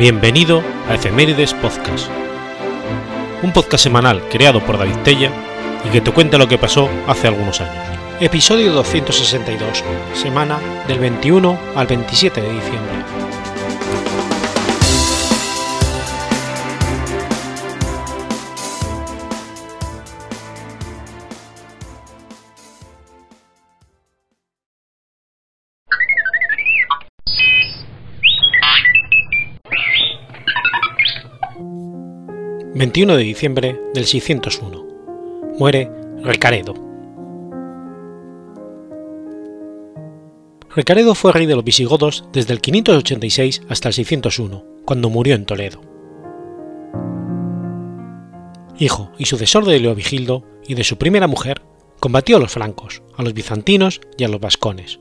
Bienvenido a Efemérides Podcast, un podcast semanal creado por David Tella y que te cuenta lo que pasó hace algunos años. Episodio 262, semana del 21 al 27 de diciembre. 21 de diciembre del 601. Muere Recaredo. Recaredo fue rey de los visigodos desde el 586 hasta el 601, cuando murió en Toledo. Hijo y sucesor de Leovigildo y de su primera mujer, combatió a los francos, a los bizantinos y a los vascones,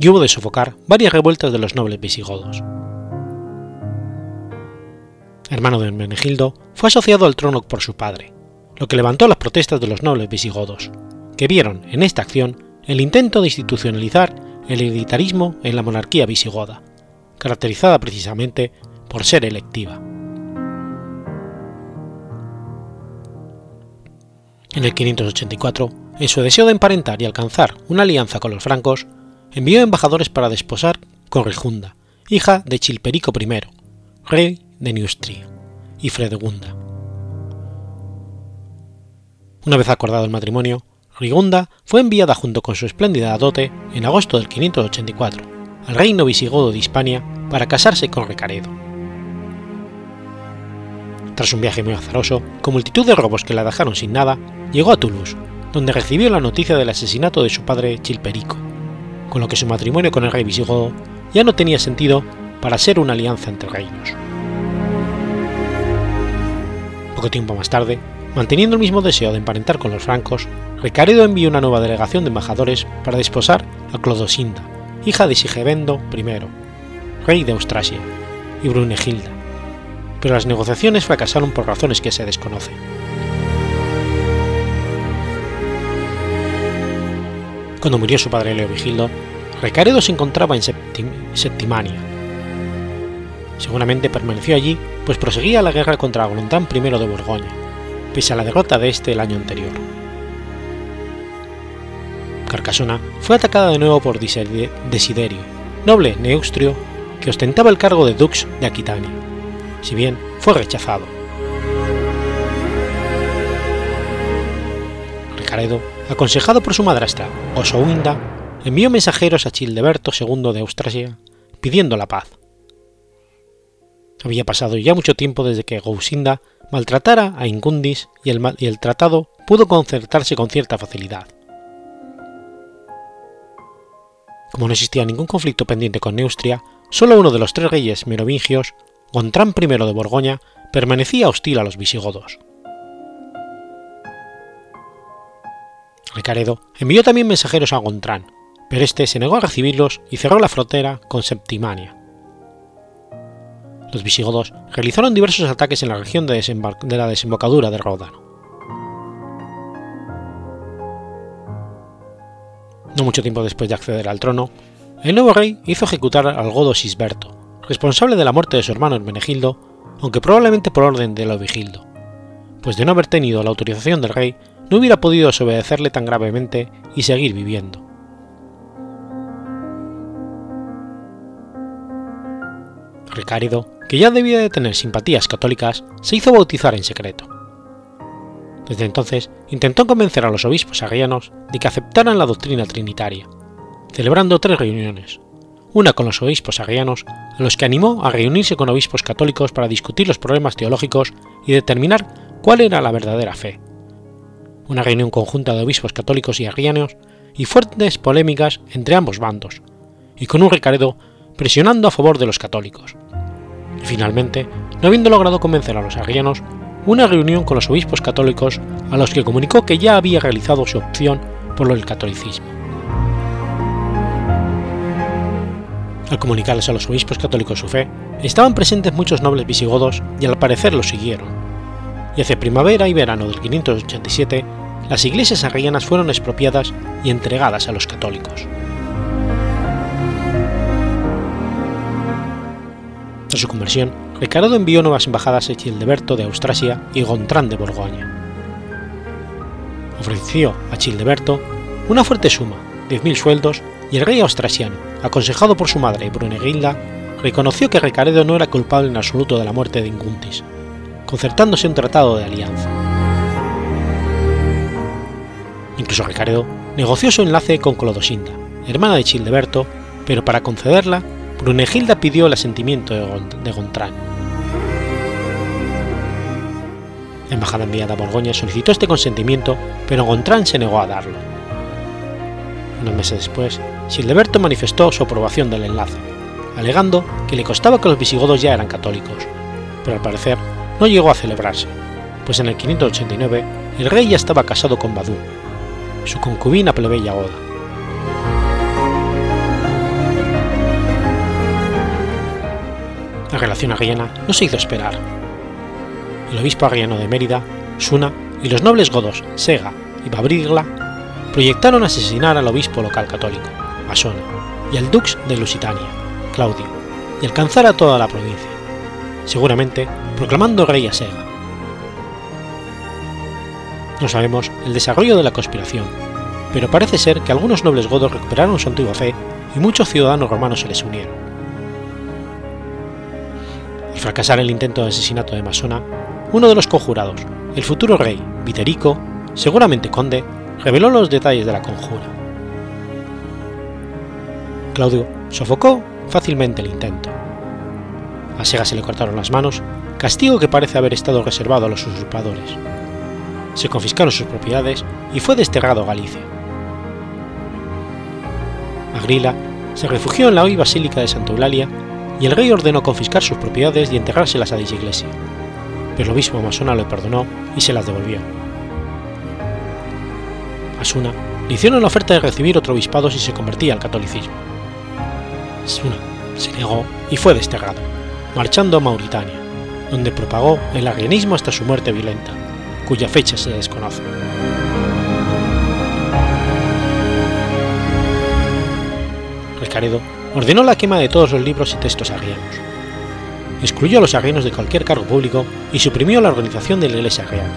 y hubo de sofocar varias revueltas de los nobles visigodos hermano de Hermenegildo, fue asociado al trono por su padre, lo que levantó las protestas de los nobles visigodos, que vieron en esta acción el intento de institucionalizar el hereditarismo en la monarquía visigoda, caracterizada precisamente por ser electiva. En el 584, en su deseo de emparentar y alcanzar una alianza con los francos, envió embajadores para desposar con Rigunda, hija de Chilperico I, rey de Neustria y Fredegunda. Una vez acordado el matrimonio, Rigunda fue enviada junto con su espléndida dote en agosto del 584 al reino visigodo de Hispania para casarse con Recaredo. Tras un viaje muy azaroso, con multitud de robos que la dejaron sin nada, llegó a Toulouse, donde recibió la noticia del asesinato de su padre Chilperico, con lo que su matrimonio con el rey visigodo ya no tenía sentido para ser una alianza entre reinos tiempo más tarde, manteniendo el mismo deseo de emparentar con los francos, Recaredo envió una nueva delegación de embajadores para desposar a Clodosinda, hija de Sigebendo I, rey de Austrasia, y Brunegilda, pero las negociaciones fracasaron por razones que se desconocen. Cuando murió su padre Leovigildo, Recaredo se encontraba en Septimania, Seguramente permaneció allí, pues proseguía la guerra contra Golontán I de Borgoña, pese a la derrota de este el año anterior. Carcasona fue atacada de nuevo por Desiderio, noble neustrio que ostentaba el cargo de dux de Aquitania, si bien fue rechazado. Ricaredo, aconsejado por su madrastra, Osouinda, envió mensajeros a Childeberto II de Austrasia pidiendo la paz, había pasado ya mucho tiempo desde que Gousinda maltratara a Ingundis y el, y el tratado pudo concertarse con cierta facilidad. Como no existía ningún conflicto pendiente con Neustria, solo uno de los tres reyes merovingios, Gontrán I de Borgoña, permanecía hostil a los visigodos. Recaredo envió también mensajeros a Gontrán, pero este se negó a recibirlos y cerró la frontera con Septimania los visigodos realizaron diversos ataques en la región de, la desembocadura del Ródano. No mucho tiempo después de acceder al trono, el nuevo rey hizo ejecutar al godo Sisberto, responsable de la muerte de su hermano Hermenegildo, aunque probablemente por orden de Lovigildo, pues de no haber tenido la autorización del rey no hubiera podido desobedecerle tan gravemente y seguir viviendo. Ricaredo que ya debía de tener simpatías católicas, se hizo bautizar en secreto. Desde entonces intentó convencer a los obispos arrianos de que aceptaran la doctrina trinitaria, celebrando tres reuniones, una con los obispos arrianos, a los que animó a reunirse con obispos católicos para discutir los problemas teológicos y determinar cuál era la verdadera fe, una reunión conjunta de obispos católicos y arrianos y fuertes polémicas entre ambos bandos, y con un recaredo presionando a favor de los católicos, finalmente, no habiendo logrado convencer a los arrianos, una reunión con los obispos católicos a los que comunicó que ya había realizado su opción por el catolicismo. Al comunicarles a los obispos católicos su fe, estaban presentes muchos nobles visigodos y al parecer los siguieron, y hacia primavera y verano del 587 las iglesias arrianas fueron expropiadas y entregadas a los católicos. Tras su conversión, Ricardo envió nuevas embajadas a Childeberto de Austrasia y Gontrán de Borgoña. Ofreció a Childeberto una fuerte suma, 10.000 sueldos, y el rey austrasiano, aconsejado por su madre Brunegilda, reconoció que Ricaredo no era culpable en absoluto de la muerte de Inguntis, concertándose un tratado de alianza. Incluso Ricaredo negoció su enlace con Clodosinda, hermana de Childeberto, pero para concederla, Brunegilda pidió el asentimiento de Gontrán. Embajada enviada a Borgoña solicitó este consentimiento, pero Gontrán se negó a darlo. Unos meses después, Childeberto manifestó su aprobación del enlace, alegando que le costaba que los visigodos ya eran católicos, pero al parecer no llegó a celebrarse, pues en el 589 el rey ya estaba casado con Badú, su concubina plebeya Oda. Relación arriana no se hizo esperar. El obispo arriano de Mérida, Suna, y los nobles godos Sega y Babrigla proyectaron asesinar al obispo local católico, Asona, y al dux de Lusitania, Claudio, y alcanzar a toda la provincia, seguramente proclamando rey a Sega. No sabemos el desarrollo de la conspiración, pero parece ser que algunos nobles godos recuperaron su antigua fe y muchos ciudadanos romanos se les unieron. Fracasar el intento de asesinato de Masona, uno de los conjurados, el futuro rey, Viterico, seguramente conde, reveló los detalles de la conjura. Claudio sofocó fácilmente el intento. A Sega se le cortaron las manos, castigo que parece haber estado reservado a los usurpadores. Se confiscaron sus propiedades y fue desterrado a Galicia. Agrila se refugió en la hoy basílica de Santa Eulalia y el rey ordenó confiscar sus propiedades y enterrárselas a dicha iglesia, pero el obispo masona lo perdonó y se las devolvió. Asuna le hicieron la oferta de recibir otro obispado si se convertía al catolicismo. Asuna se negó y fue desterrado, marchando a Mauritania, donde propagó el arrianismo hasta su muerte violenta, cuya fecha se desconoce. Ordenó la quema de todos los libros y textos arrianos. Excluyó a los arrianos de cualquier cargo público y suprimió la organización de la Iglesia Arriana,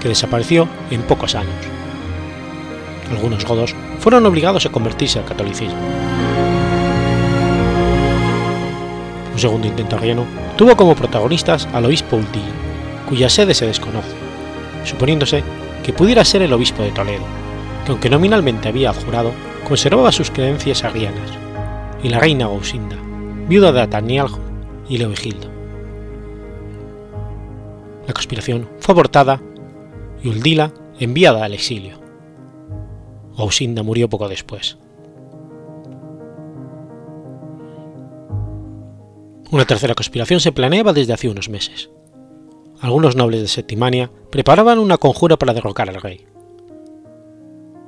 que desapareció en pocos años. Algunos godos fueron obligados a convertirse al catolicismo. Un segundo intento arriano tuvo como protagonistas al obispo Ultí, cuya sede se desconoce, suponiéndose que pudiera ser el obispo de Toledo, que aunque nominalmente había jurado, conservaba sus creencias arrianas, y la reina Gausinda, viuda de Atanialjo y Leovigildo. La conspiración fue abortada y Uldila enviada al exilio. Gausinda murió poco después. Una tercera conspiración se planeaba desde hace unos meses. Algunos nobles de Septimania preparaban una conjura para derrocar al rey.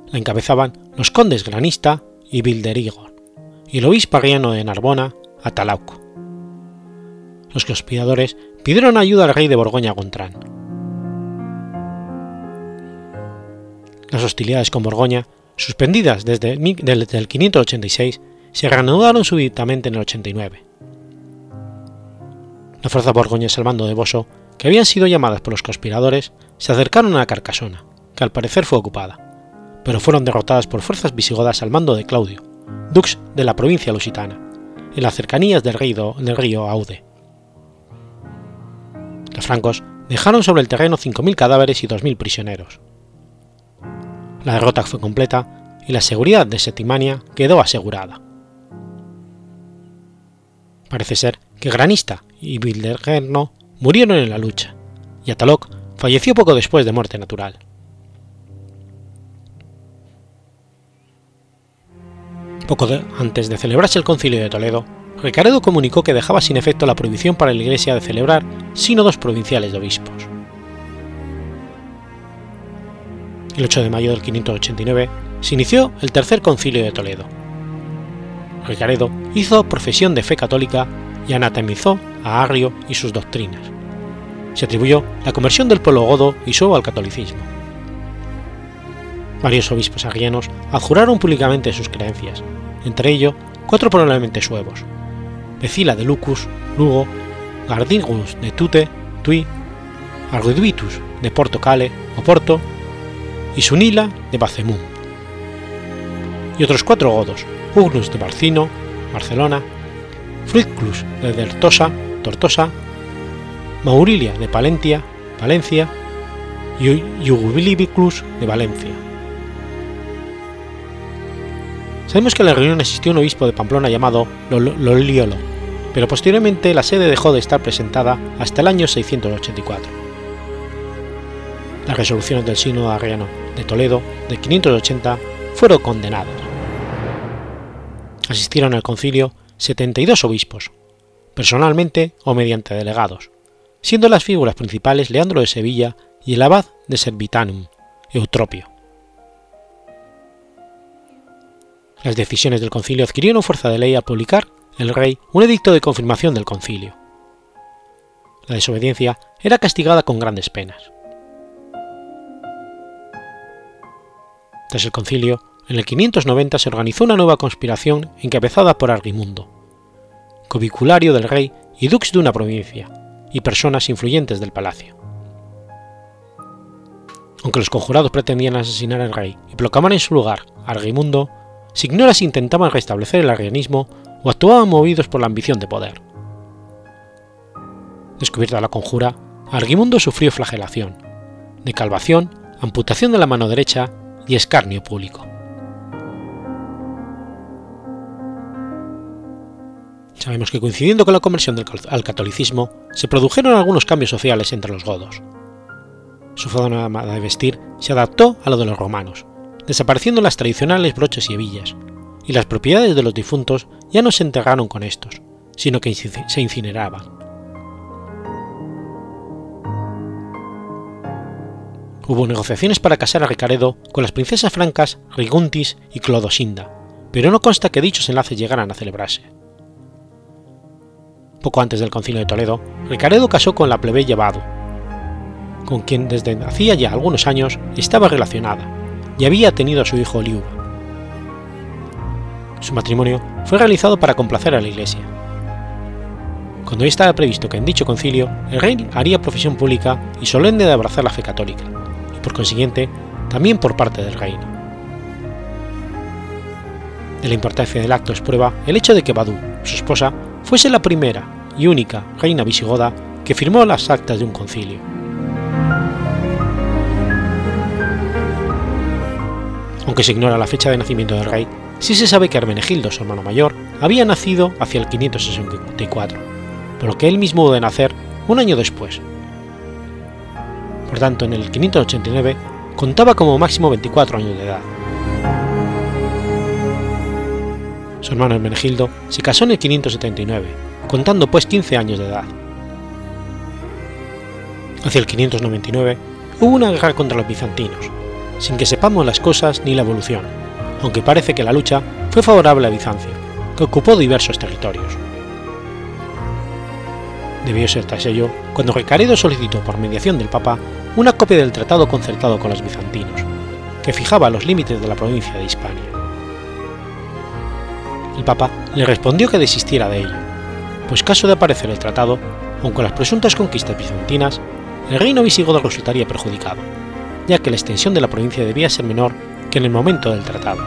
La encabezaban los condes Granista y Bilderigor, y el obispo arriano de Narbona, Atalauco. Los conspiradores pidieron ayuda al rey de Borgoña Gontrán. Las hostilidades con Borgoña, suspendidas desde el 586, se reanudaron súbitamente en el 89. Las fuerzas borgoñas al mando de Boso, que habían sido llamadas por los conspiradores, se acercaron a Carcasona, que al parecer fue ocupada, pero fueron derrotadas por fuerzas visigodas al mando de Claudio, dux de la provincia lusitana, en las cercanías del río, del río Aude. Los francos dejaron sobre el terreno 5.000 cadáveres y 2.000 prisioneros. La derrota fue completa y la seguridad de Septimania quedó asegurada. Parece ser que Granista y Bildergerno murieron en la lucha, y Ataloc falleció poco después de muerte natural. Poco antes de celebrarse el concilio de Toledo, Ricaredo comunicó que dejaba sin efecto la prohibición para la Iglesia de celebrar sínodos provinciales de obispos. El 8 de mayo del 589 se inició el tercer concilio de Toledo. Ricaredo hizo profesión de fe católica y anatemizó a Arrio y sus doctrinas. Se atribuyó la conversión del pueblo godo y su al catolicismo. Varios obispos arrianos adjuraron públicamente sus creencias, entre ellos cuatro probablemente suevos, Vecila de Lucus, Lugo, Gardingus de Tute, Tui, Arguiduitus de Porto Cale o Porto y Sunila de Bacemum. Y otros cuatro godos, Ugnus de Barcino, Barcelona, Fruitclus de Dertosa, Tortosa, Maurilia de Palentia, Valencia y Iugubilibiclus de Valencia. Sabemos que en la reunión existió un obispo de Pamplona llamado Loliolo, pero posteriormente la sede dejó de estar presentada hasta el año 684. Las resoluciones del Sínodo Arriano de Toledo de 580 fueron condenadas. Asistieron al concilio 72 obispos, personalmente o mediante delegados, siendo las figuras principales Leandro de Sevilla y el abad de Servitanum, Eutropio. Las decisiones del concilio adquirieron fuerza de ley al publicar el rey un edicto de confirmación del concilio. La desobediencia era castigada con grandes penas. Tras el concilio, en el 590 se organizó una nueva conspiración encabezada por Argimundo, cobiculario del rey y dux de una provincia, y personas influyentes del palacio. Aunque los conjurados pretendían asesinar al rey y proclamar en su lugar a Argimundo, se intentaban restablecer el arrianismo o actuaban movidos por la ambición de poder. Descubierta la conjura, Argimundo sufrió flagelación, decalvación, amputación de la mano derecha y escarnio público. Sabemos que coincidiendo con la conversión al catolicismo, se produjeron algunos cambios sociales entre los godos. Su forma de vestir se adaptó a lo de los romanos, desapareciendo las tradicionales broches y hebillas, y las propiedades de los difuntos ya no se enterraron con estos, sino que se incineraban. Hubo negociaciones para casar a Ricaredo con las princesas francas Riguntis y Clodosinda, pero no consta que dichos enlaces llegaran a celebrarse. Poco antes del concilio de Toledo, Ricaredo casó con la plebeya Badu, con quien desde hacía ya algunos años estaba relacionada y había tenido a su hijo Liuba. Su matrimonio fue realizado para complacer a la Iglesia. Cuando ya estaba previsto que en dicho concilio el rey haría profesión pública y solemne de abrazar la fe católica, y por consiguiente también por parte del reino. De la importancia del acto es prueba el hecho de que Badu, su esposa, fuese la primera y única reina visigoda que firmó las actas de un concilio. Aunque se ignora la fecha de nacimiento del rey, sí se sabe que Hermenegildo, su hermano mayor, había nacido hacia el 564, por lo que él mismo hubo de nacer un año después. Por tanto, en el 589 contaba como máximo 24 años de edad. Su hermano Hermenegildo se casó en el 579, contando pues 15 años de edad. Hacia el 599 hubo una guerra contra los bizantinos, sin que sepamos las cosas ni la evolución, aunque parece que la lucha fue favorable a Bizancio, que ocupó diversos territorios. Debió ser tras ello cuando Ricaredo solicitó por mediación del Papa una copia del tratado concertado con los bizantinos, que fijaba los límites de la provincia de Hispania. El Papa le respondió que desistiera de ello, pues caso de aparecer el tratado, aun con las presuntas conquistas bizantinas, el reino visigodo resultaría perjudicado, ya que la extensión de la provincia debía ser menor que en el momento del tratado.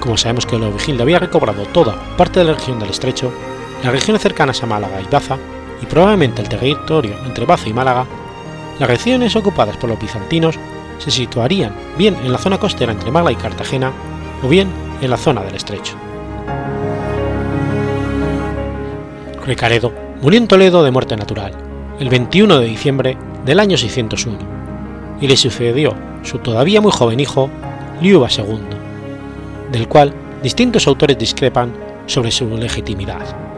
Como sabemos que Leovigildo había recobrado toda parte de la región del estrecho, las regiones cercanas a Málaga y Baza, y probablemente el territorio entre Baza y Málaga, las regiones ocupadas por los bizantinos se situarían bien en la zona costera entre Málaga y Cartagena o bien en la zona del estrecho. Ricaredo murió en Toledo de muerte natural, el 21 de diciembre del año 601, y le sucedió su todavía muy joven hijo, Liuba II, del cual distintos autores discrepan sobre su legitimidad.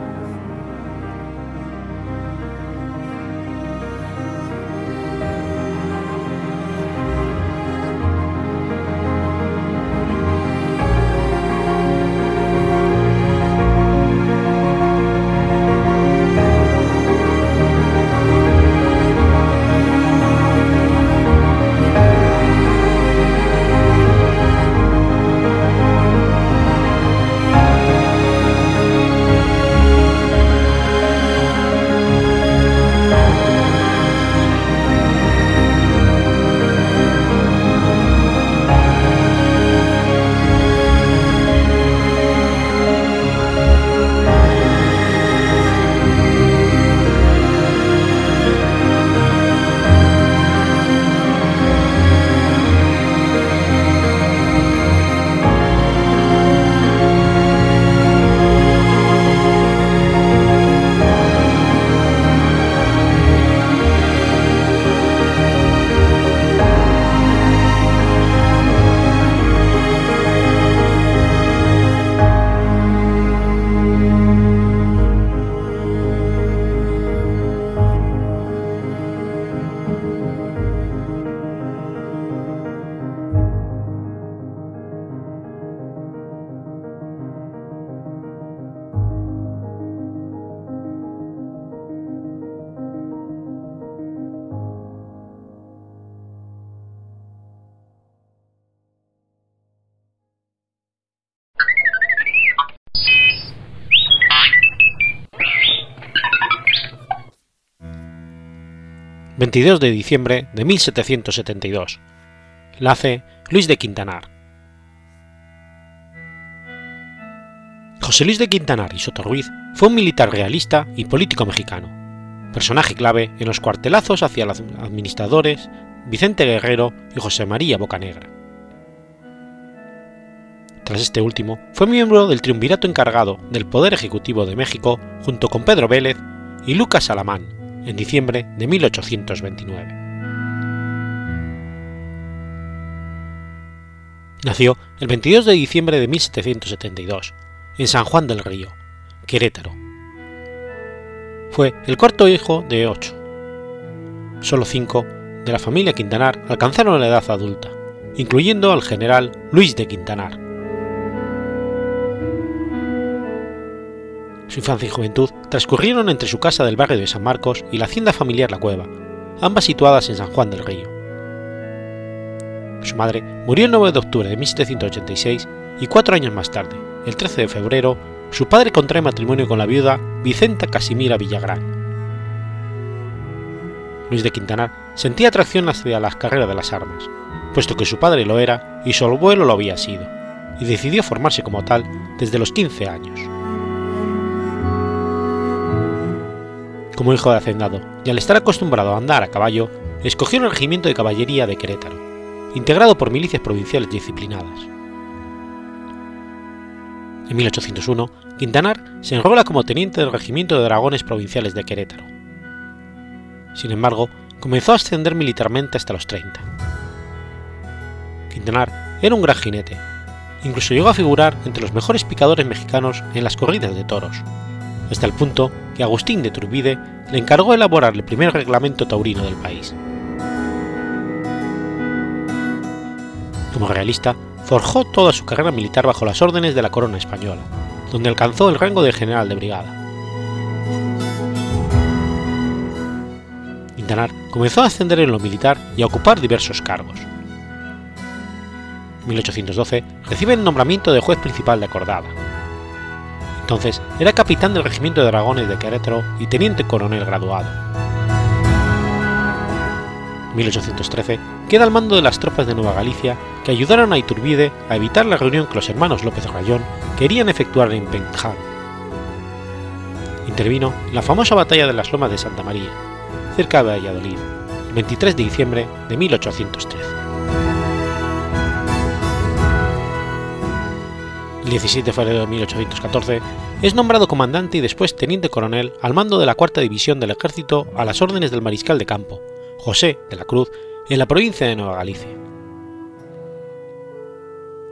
22 de diciembre de 1772. Nace Luis de Quintanar. José Luis de Quintanar y Soto Ruiz fue un militar realista y político mexicano, personaje clave en los cuartelazos hacia los administradores Vicente Guerrero y José María Bocanegra. Tras este último, fue miembro del triunvirato encargado del Poder Ejecutivo de México junto con Pedro Vélez y Lucas Alamán en diciembre de 1829. Nació el 22 de diciembre de 1772 en San Juan del Río, Querétaro. Fue el cuarto hijo de ocho. Solo cinco de la familia Quintanar alcanzaron la edad adulta, incluyendo al general Luis de Quintanar. Su infancia y juventud transcurrieron entre su casa del barrio de San Marcos y la hacienda familiar La Cueva, ambas situadas en San Juan del Río. Su madre murió el 9 de octubre de 1786 y cuatro años más tarde, el 13 de febrero, su padre contrae matrimonio con la viuda Vicenta Casimira Villagrán. Luis de Quintanar sentía atracción hacia las carreras de las armas, puesto que su padre lo era y su abuelo lo había sido, y decidió formarse como tal desde los 15 años. Como hijo de hacendado y al estar acostumbrado a andar a caballo, escogió el regimiento de caballería de Querétaro, integrado por milicias provinciales disciplinadas. En 1801, Quintanar se enrola como teniente del Regimiento de Dragones Provinciales de Querétaro. Sin embargo, comenzó a ascender militarmente hasta los 30. Quintanar era un gran jinete, incluso llegó a figurar entre los mejores picadores mexicanos en las corridas de toros, hasta el punto que Agustín de Turbide le encargó elaborar el primer reglamento taurino del país. Como realista, forjó toda su carrera militar bajo las órdenes de la corona española, donde alcanzó el rango de general de brigada. Quintanar comenzó a ascender en lo militar y a ocupar diversos cargos. En 1812 recibe el nombramiento de juez principal de Acordada. Entonces era capitán del regimiento de dragones de Querétaro y teniente coronel graduado. 1813 queda al mando de las tropas de Nueva Galicia que ayudaron a Iturbide a evitar la reunión que los hermanos López Rayón querían efectuar en Penjam. Intervino la famosa batalla de las Lomas de Santa María, cerca de Valladolid, el 23 de diciembre de 1813. 17 de febrero de 1814 es nombrado comandante y después teniente coronel al mando de la cuarta división del ejército a las órdenes del mariscal de campo, José de la Cruz, en la provincia de Nueva Galicia.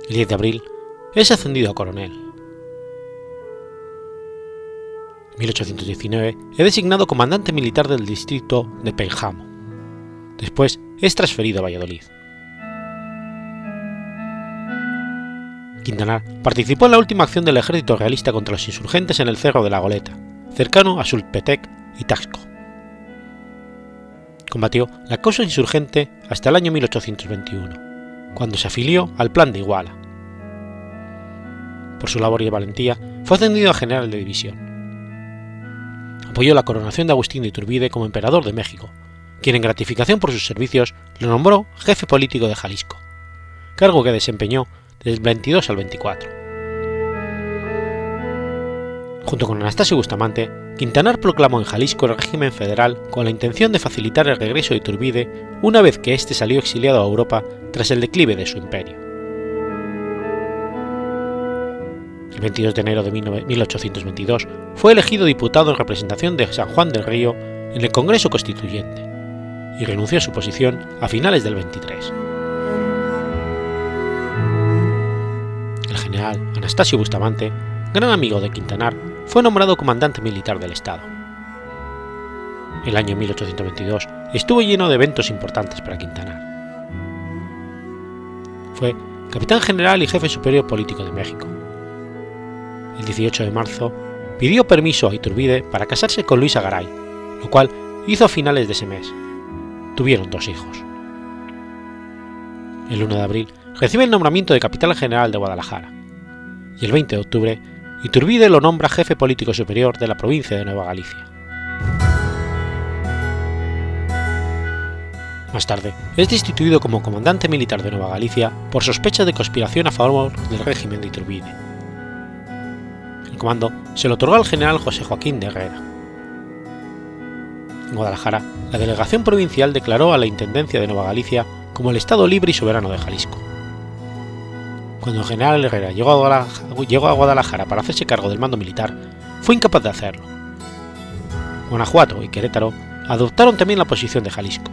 El 10 de abril es ascendido a coronel. En 1819 es designado comandante militar del distrito de Penjamo. Después es transferido a Valladolid. Quintanar participó en la última acción del ejército realista contra los insurgentes en el Cerro de la Goleta, cercano a Sulpetec y Taxco combatió la causa insurgente hasta el año 1821, cuando se afilió al Plan de Iguala. Por su labor y valentía, fue ascendido a general de división. Apoyó la coronación de Agustín de Iturbide como emperador de México, quien en gratificación por sus servicios lo nombró jefe político de Jalisco, cargo que desempeñó desde el 22 al 24. Junto con Anastasio Bustamante, Quintanar proclamó en Jalisco el régimen federal con la intención de facilitar el regreso de Iturbide una vez que éste salió exiliado a Europa tras el declive de su imperio. El 22 de enero de 1822 fue elegido diputado en representación de San Juan del Río en el Congreso Constituyente y renunció a su posición a finales del 23. El general Anastasio Bustamante, gran amigo de Quintanar, fue nombrado comandante militar del Estado. El año 1822 estuvo lleno de eventos importantes para Quintanar. Fue capitán general y jefe superior político de México. El 18 de marzo pidió permiso a Iturbide para casarse con Luisa Garay, lo cual hizo a finales de ese mes. Tuvieron dos hijos. El 1 de abril recibe el nombramiento de capitán general de Guadalajara y el 20 de octubre Iturbide lo nombra jefe político superior de la provincia de Nueva Galicia. Más tarde, es destituido como comandante militar de Nueva Galicia por sospecha de conspiración a favor del régimen de Iturbide. El comando se lo otorgó al general José Joaquín de Herrera. En Guadalajara, la delegación provincial declaró a la Intendencia de Nueva Galicia como el Estado libre y soberano de Jalisco. Cuando el general Herrera llegó a Guadalajara para hacerse cargo del mando militar, fue incapaz de hacerlo. Guanajuato y Querétaro adoptaron también la posición de Jalisco,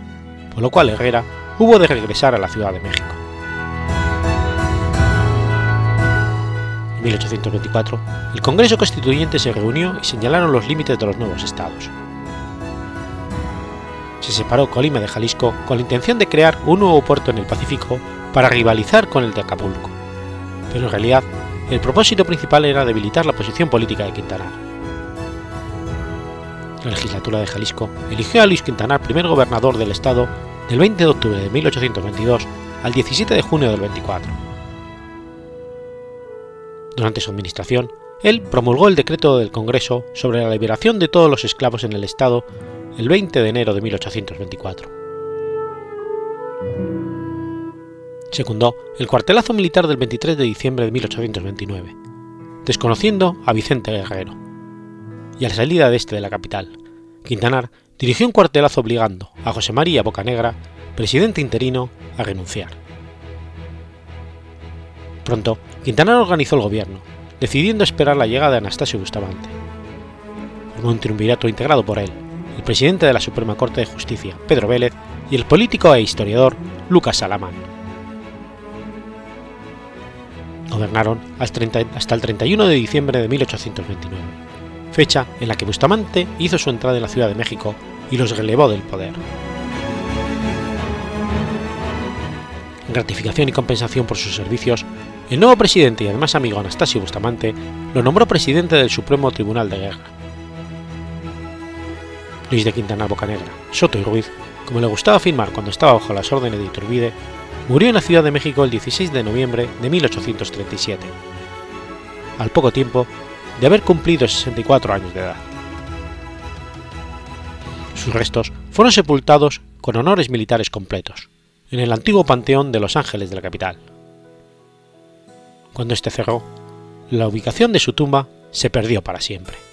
por lo cual Herrera hubo de regresar a la Ciudad de México. En 1824, el Congreso Constituyente se reunió y señalaron los límites de los nuevos estados. Se separó Colima de Jalisco con la intención de crear un nuevo puerto en el Pacífico para rivalizar con el de Acapulco pero en realidad el propósito principal era debilitar la posición política de Quintanar. La legislatura de Jalisco eligió a Luis Quintanar primer gobernador del estado del 20 de octubre de 1822 al 17 de junio del 24. Durante su administración, él promulgó el decreto del Congreso sobre la liberación de todos los esclavos en el estado el 20 de enero de 1824 secundó el cuartelazo militar del 23 de diciembre de 1829, desconociendo a Vicente Guerrero. Y a la salida de este de la capital, Quintanar dirigió un cuartelazo obligando a José María Bocanegra, presidente interino, a renunciar. Pronto, Quintanar organizó el gobierno, decidiendo esperar la llegada de Anastasio Bustamante. Formó un triunvirato integrado por él, el presidente de la Suprema Corte de Justicia, Pedro Vélez, y el político e historiador Lucas Salamán gobernaron hasta el 31 de diciembre de 1829, fecha en la que Bustamante hizo su entrada en la Ciudad de México y los relevó del poder. En gratificación y compensación por sus servicios, el nuevo presidente y además amigo Anastasio Bustamante lo nombró presidente del Supremo Tribunal de Guerra. Luis de Quintana Bocanegra, Soto y Ruiz, como le gustaba afirmar cuando estaba bajo las órdenes de Iturbide, Murió en la Ciudad de México el 16 de noviembre de 1837, al poco tiempo de haber cumplido 64 años de edad. Sus restos fueron sepultados con honores militares completos, en el antiguo Panteón de Los Ángeles de la capital. Cuando este cerró, la ubicación de su tumba se perdió para siempre.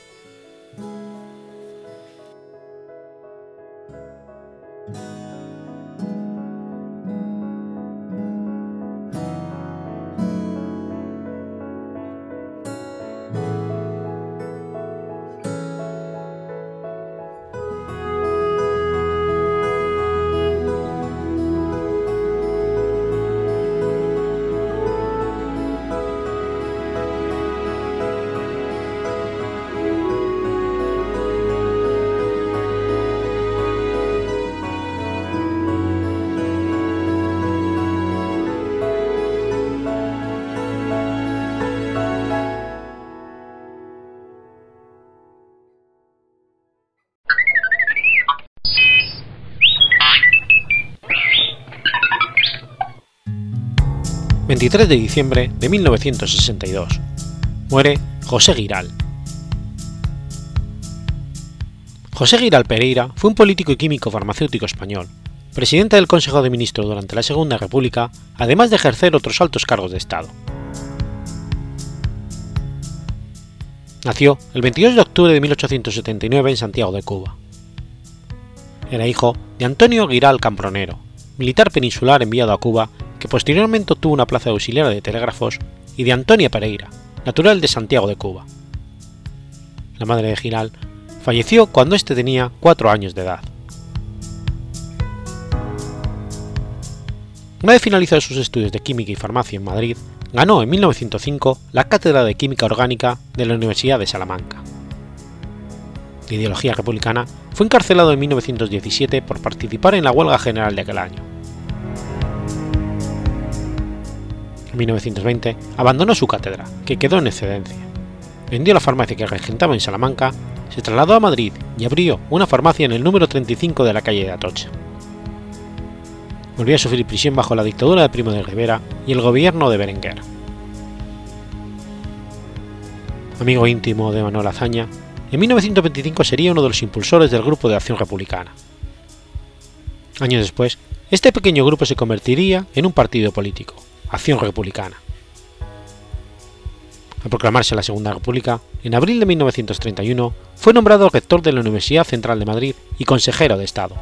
23 de diciembre de 1962. Muere José Giral. José Giral Pereira fue un político y químico farmacéutico español, presidente del Consejo de Ministros durante la Segunda República, además de ejercer otros altos cargos de Estado. Nació el 22 de octubre de 1879 en Santiago de Cuba. Era hijo de Antonio Giral Campronero, militar peninsular enviado a Cuba que posteriormente obtuvo una plaza de auxiliar de telégrafos, y de Antonia Pereira, natural de Santiago de Cuba. La madre de Giral falleció cuando éste tenía cuatro años de edad. Una vez finalizados sus estudios de química y farmacia en Madrid, ganó en 1905 la cátedra de química orgánica de la Universidad de Salamanca. De ideología republicana, fue encarcelado en 1917 por participar en la huelga general de aquel año. En 1920 abandonó su cátedra, que quedó en excedencia. Vendió la farmacia que regentaba en Salamanca, se trasladó a Madrid y abrió una farmacia en el número 35 de la calle de Atocha. Volvió a sufrir prisión bajo la dictadura de Primo de Rivera y el gobierno de Berenguer. Amigo íntimo de Manuel Azaña, en 1925 sería uno de los impulsores del Grupo de Acción Republicana. Años después, este pequeño grupo se convertiría en un partido político, Acción Republicana. Al proclamarse la Segunda República, en abril de 1931 fue nombrado rector de la Universidad Central de Madrid y consejero de Estado.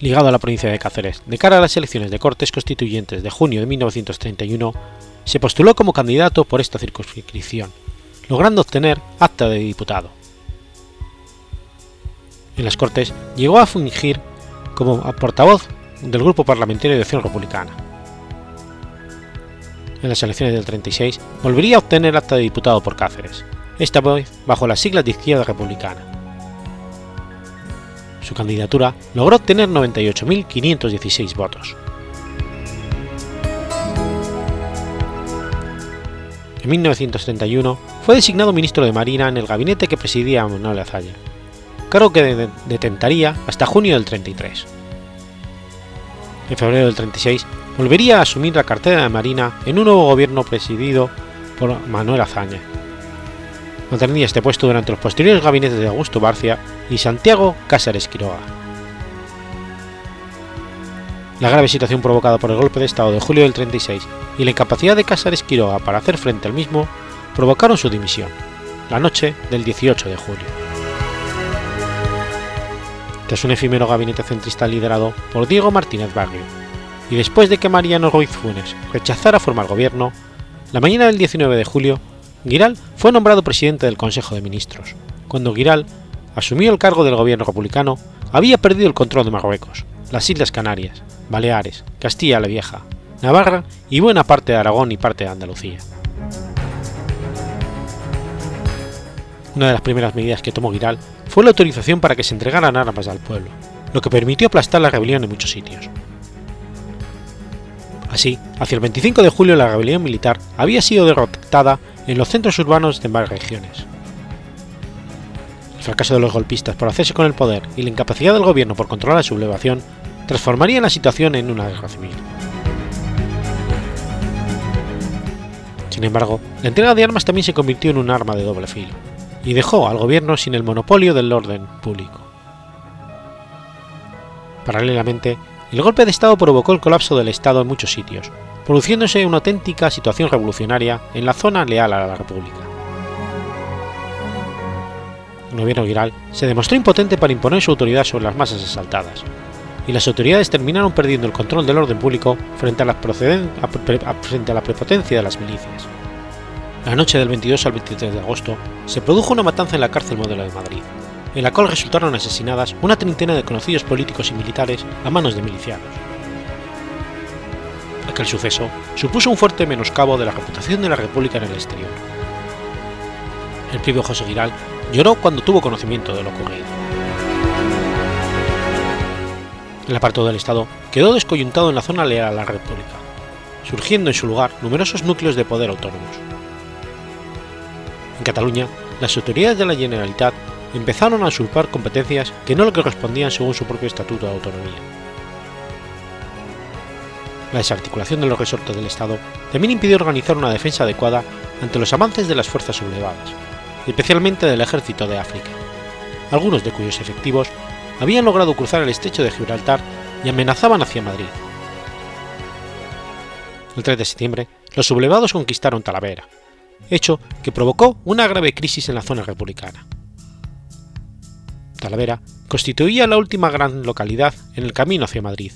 Ligado a la provincia de Cáceres, de cara a las elecciones de Cortes Constituyentes de junio de 1931, se postuló como candidato por esta circunscripción, logrando obtener acta de diputado. En las Cortes llegó a fungir como portavoz del Grupo Parlamentario de Acción Republicana. En las elecciones del 36 volvería a obtener acta de diputado por Cáceres, esta vez bajo las siglas de Izquierda Republicana. Su candidatura logró obtener 98.516 votos. En 1931 fue designado ministro de Marina en el gabinete que presidía Manuel Azaya, cargo que detentaría hasta junio del 33. En febrero del 36 volvería a asumir la cartera de Marina en un nuevo gobierno presidido por Manuel Azaña. Mantendría este puesto durante los posteriores gabinetes de Augusto Barcia y Santiago Cáceres Quiroga. La grave situación provocada por el golpe de Estado de julio del 36 y la incapacidad de Cáceres Quiroga para hacer frente al mismo provocaron su dimisión, la noche del 18 de julio. Tras un efímero gabinete centrista liderado por Diego Martínez Barrio, y después de que Mariano Ruiz Funes rechazara formar gobierno, la mañana del 19 de julio, Giral fue nombrado presidente del Consejo de Ministros, cuando Giral asumió el cargo del gobierno republicano, había perdido el control de Marruecos, las Islas Canarias, Baleares, Castilla la Vieja, Navarra y buena parte de Aragón y parte de Andalucía. Una de las primeras medidas que tomó Giral fue la autorización para que se entregaran armas al pueblo, lo que permitió aplastar la rebelión en muchos sitios. Así, hacia el 25 de julio la rebelión militar había sido derrotada en los centros urbanos de varias regiones. El fracaso de los golpistas por hacerse con el poder y la incapacidad del gobierno por controlar la sublevación transformarían la situación en una guerra civil. Sin embargo, la entrega de armas también se convirtió en un arma de doble filo, y dejó al gobierno sin el monopolio del orden público. Paralelamente, el golpe de Estado provocó el colapso del Estado en muchos sitios, produciéndose una auténtica situación revolucionaria en la zona leal a la República. El gobierno Giral se demostró impotente para imponer su autoridad sobre las masas asaltadas, y las autoridades terminaron perdiendo el control del orden público frente a la, frente a la prepotencia de las milicias. La noche del 22 al 23 de agosto se produjo una matanza en la cárcel modelo de Madrid, en la cual resultaron asesinadas una treintena de conocidos políticos y militares a manos de milicianos. Aquel suceso supuso un fuerte menoscabo de la reputación de la República en el exterior. El propio José Giral lloró cuando tuvo conocimiento de lo ocurrido. El aparato del Estado quedó descoyuntado en la zona leal a la República, surgiendo en su lugar numerosos núcleos de poder autónomos. En Cataluña, las autoridades de la Generalitat empezaron a usurpar competencias que no le correspondían según su propio estatuto de autonomía. La desarticulación de los resortes del Estado también impidió organizar una defensa adecuada ante los avances de las fuerzas sublevadas, especialmente del ejército de África, algunos de cuyos efectivos habían logrado cruzar el estrecho de Gibraltar y amenazaban hacia Madrid. El 3 de septiembre, los sublevados conquistaron Talavera, hecho que provocó una grave crisis en la zona republicana. Talavera constituía la última gran localidad en el camino hacia Madrid.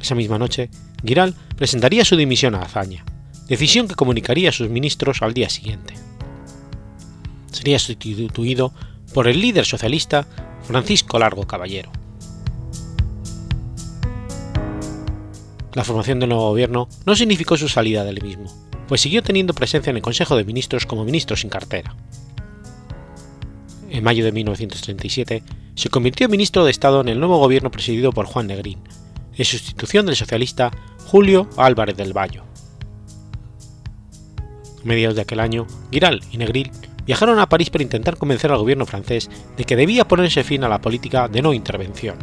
Esa misma noche, Giral presentaría su dimisión a Azaña, decisión que comunicaría a sus ministros al día siguiente. Sería sustituido por el líder socialista Francisco Largo Caballero. La formación del nuevo gobierno no significó su salida del mismo, pues siguió teniendo presencia en el Consejo de Ministros como ministro sin cartera. En mayo de 1937 se convirtió en ministro de Estado en el nuevo gobierno presidido por Juan Negrín, en sustitución del socialista Julio Álvarez del Valle. A mediados de aquel año, Giral y Negril viajaron a París para intentar convencer al gobierno francés de que debía ponerse fin a la política de no intervención,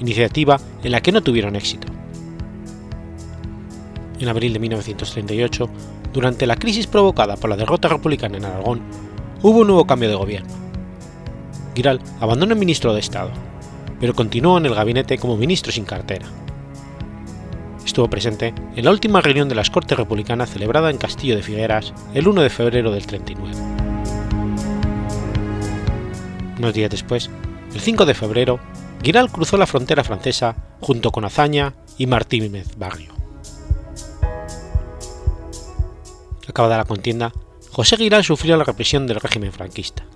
iniciativa en la que no tuvieron éxito. En abril de 1938, durante la crisis provocada por la derrota republicana en Aragón, hubo un nuevo cambio de gobierno. Giral abandonó el ministro de Estado, pero continuó en el gabinete como ministro sin cartera. Estuvo presente en la última reunión de las Cortes Republicanas celebrada en Castillo de Figueras el 1 de febrero del 39. Unos días después, el 5 de febrero, Giral cruzó la frontera francesa junto con Azaña y Martínez Barrio. Acabada la contienda, José Giral sufrió la represión del régimen franquista.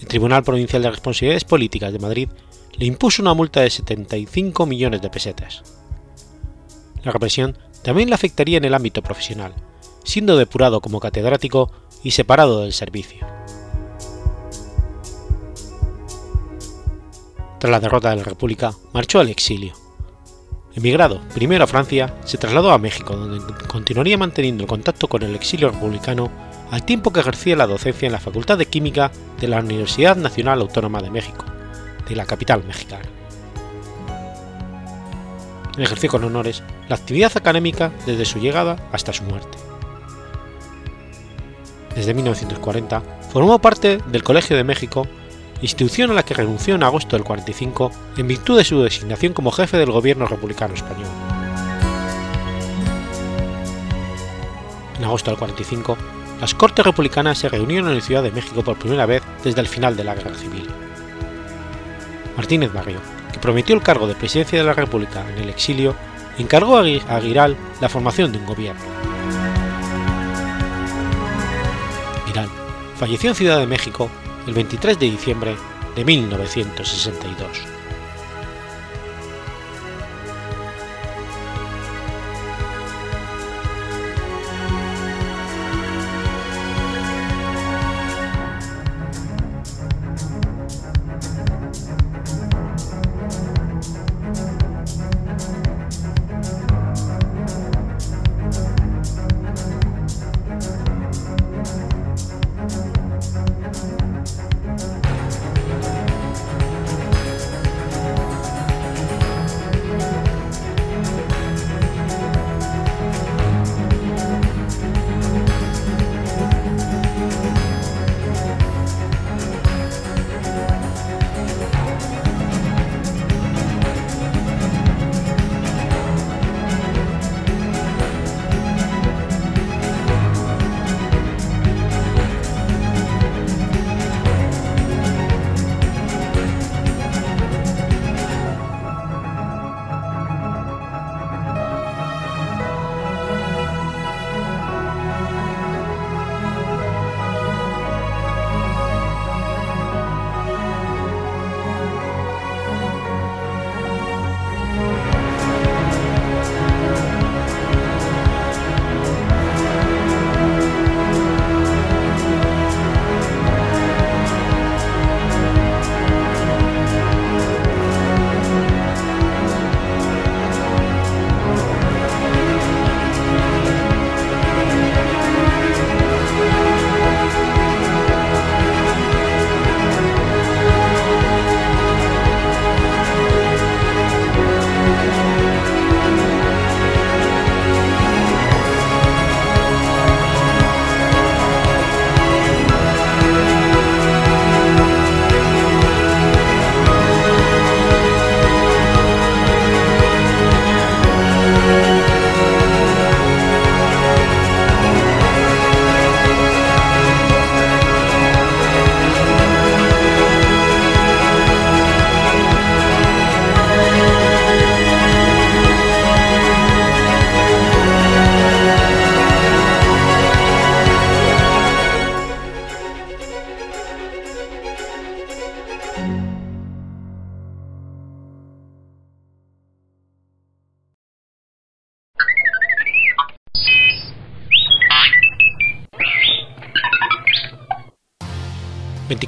El Tribunal Provincial de Responsabilidades Políticas de Madrid le impuso una multa de 75 millones de pesetas. La represión también le afectaría en el ámbito profesional, siendo depurado como catedrático y separado del servicio. Tras la derrota de la República, marchó al exilio. Emigrado primero a Francia, se trasladó a México, donde continuaría manteniendo el contacto con el exilio republicano al tiempo que ejercía la docencia en la Facultad de Química de la Universidad Nacional Autónoma de México, de la capital mexicana. Ejerció con honores la actividad académica desde su llegada hasta su muerte. Desde 1940 formó parte del Colegio de México institución a la que renunció en agosto del 45 en virtud de su designación como jefe del gobierno republicano español. En agosto del 45, las Cortes Republicanas se reunieron en la Ciudad de México por primera vez desde el final de la Guerra Civil. Martínez Barrio, que prometió el cargo de presidencia de la República en el exilio, encargó a Aguiral la formación de un gobierno. Aguiral falleció en Ciudad de México el 23 de diciembre de 1962.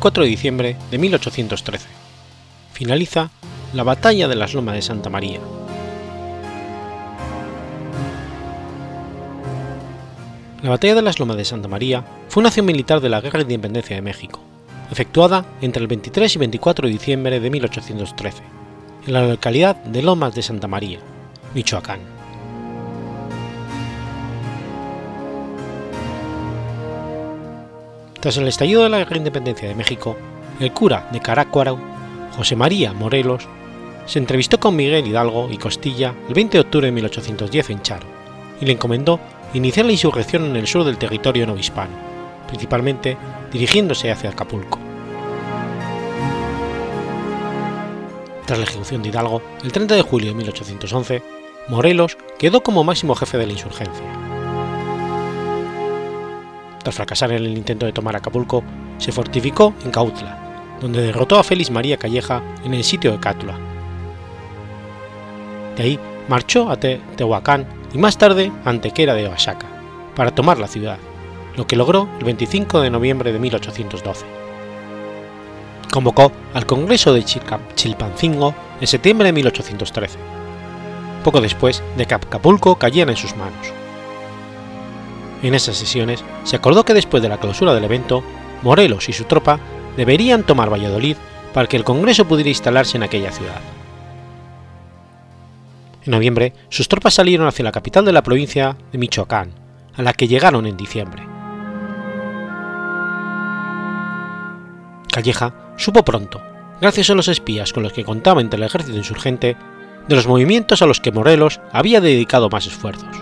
24 de diciembre de 1813. Finaliza la Batalla de las Lomas de Santa María. La Batalla de las Lomas de Santa María fue una acción militar de la Guerra de Independencia de México, efectuada entre el 23 y 24 de diciembre de 1813, en la localidad de Lomas de Santa María, Michoacán. Tras el estallido de la Guerra de Independencia de México, el cura de Carácuaro, José María Morelos, se entrevistó con Miguel Hidalgo y Costilla el 20 de octubre de 1810 en Charo y le encomendó iniciar la insurrección en el sur del territorio novohispano, principalmente dirigiéndose hacia Acapulco. Tras la ejecución de Hidalgo, el 30 de julio de 1811, Morelos quedó como máximo jefe de la insurgencia. Tras fracasar en el intento de tomar Acapulco, se fortificó en Cautla, donde derrotó a Félix María Calleja en el sitio de Cátula. De ahí marchó a Tehuacán y más tarde a Antequera de Oaxaca, para tomar la ciudad, lo que logró el 25 de noviembre de 1812. Convocó al Congreso de Chilpancingo en septiembre de 1813, poco después de que Acapulco cayera en sus manos. En esas sesiones se acordó que después de la clausura del evento, Morelos y su tropa deberían tomar Valladolid para que el Congreso pudiera instalarse en aquella ciudad. En noviembre, sus tropas salieron hacia la capital de la provincia de Michoacán, a la que llegaron en diciembre. Calleja supo pronto, gracias a los espías con los que contaba entre el ejército insurgente, de los movimientos a los que Morelos había dedicado más esfuerzos.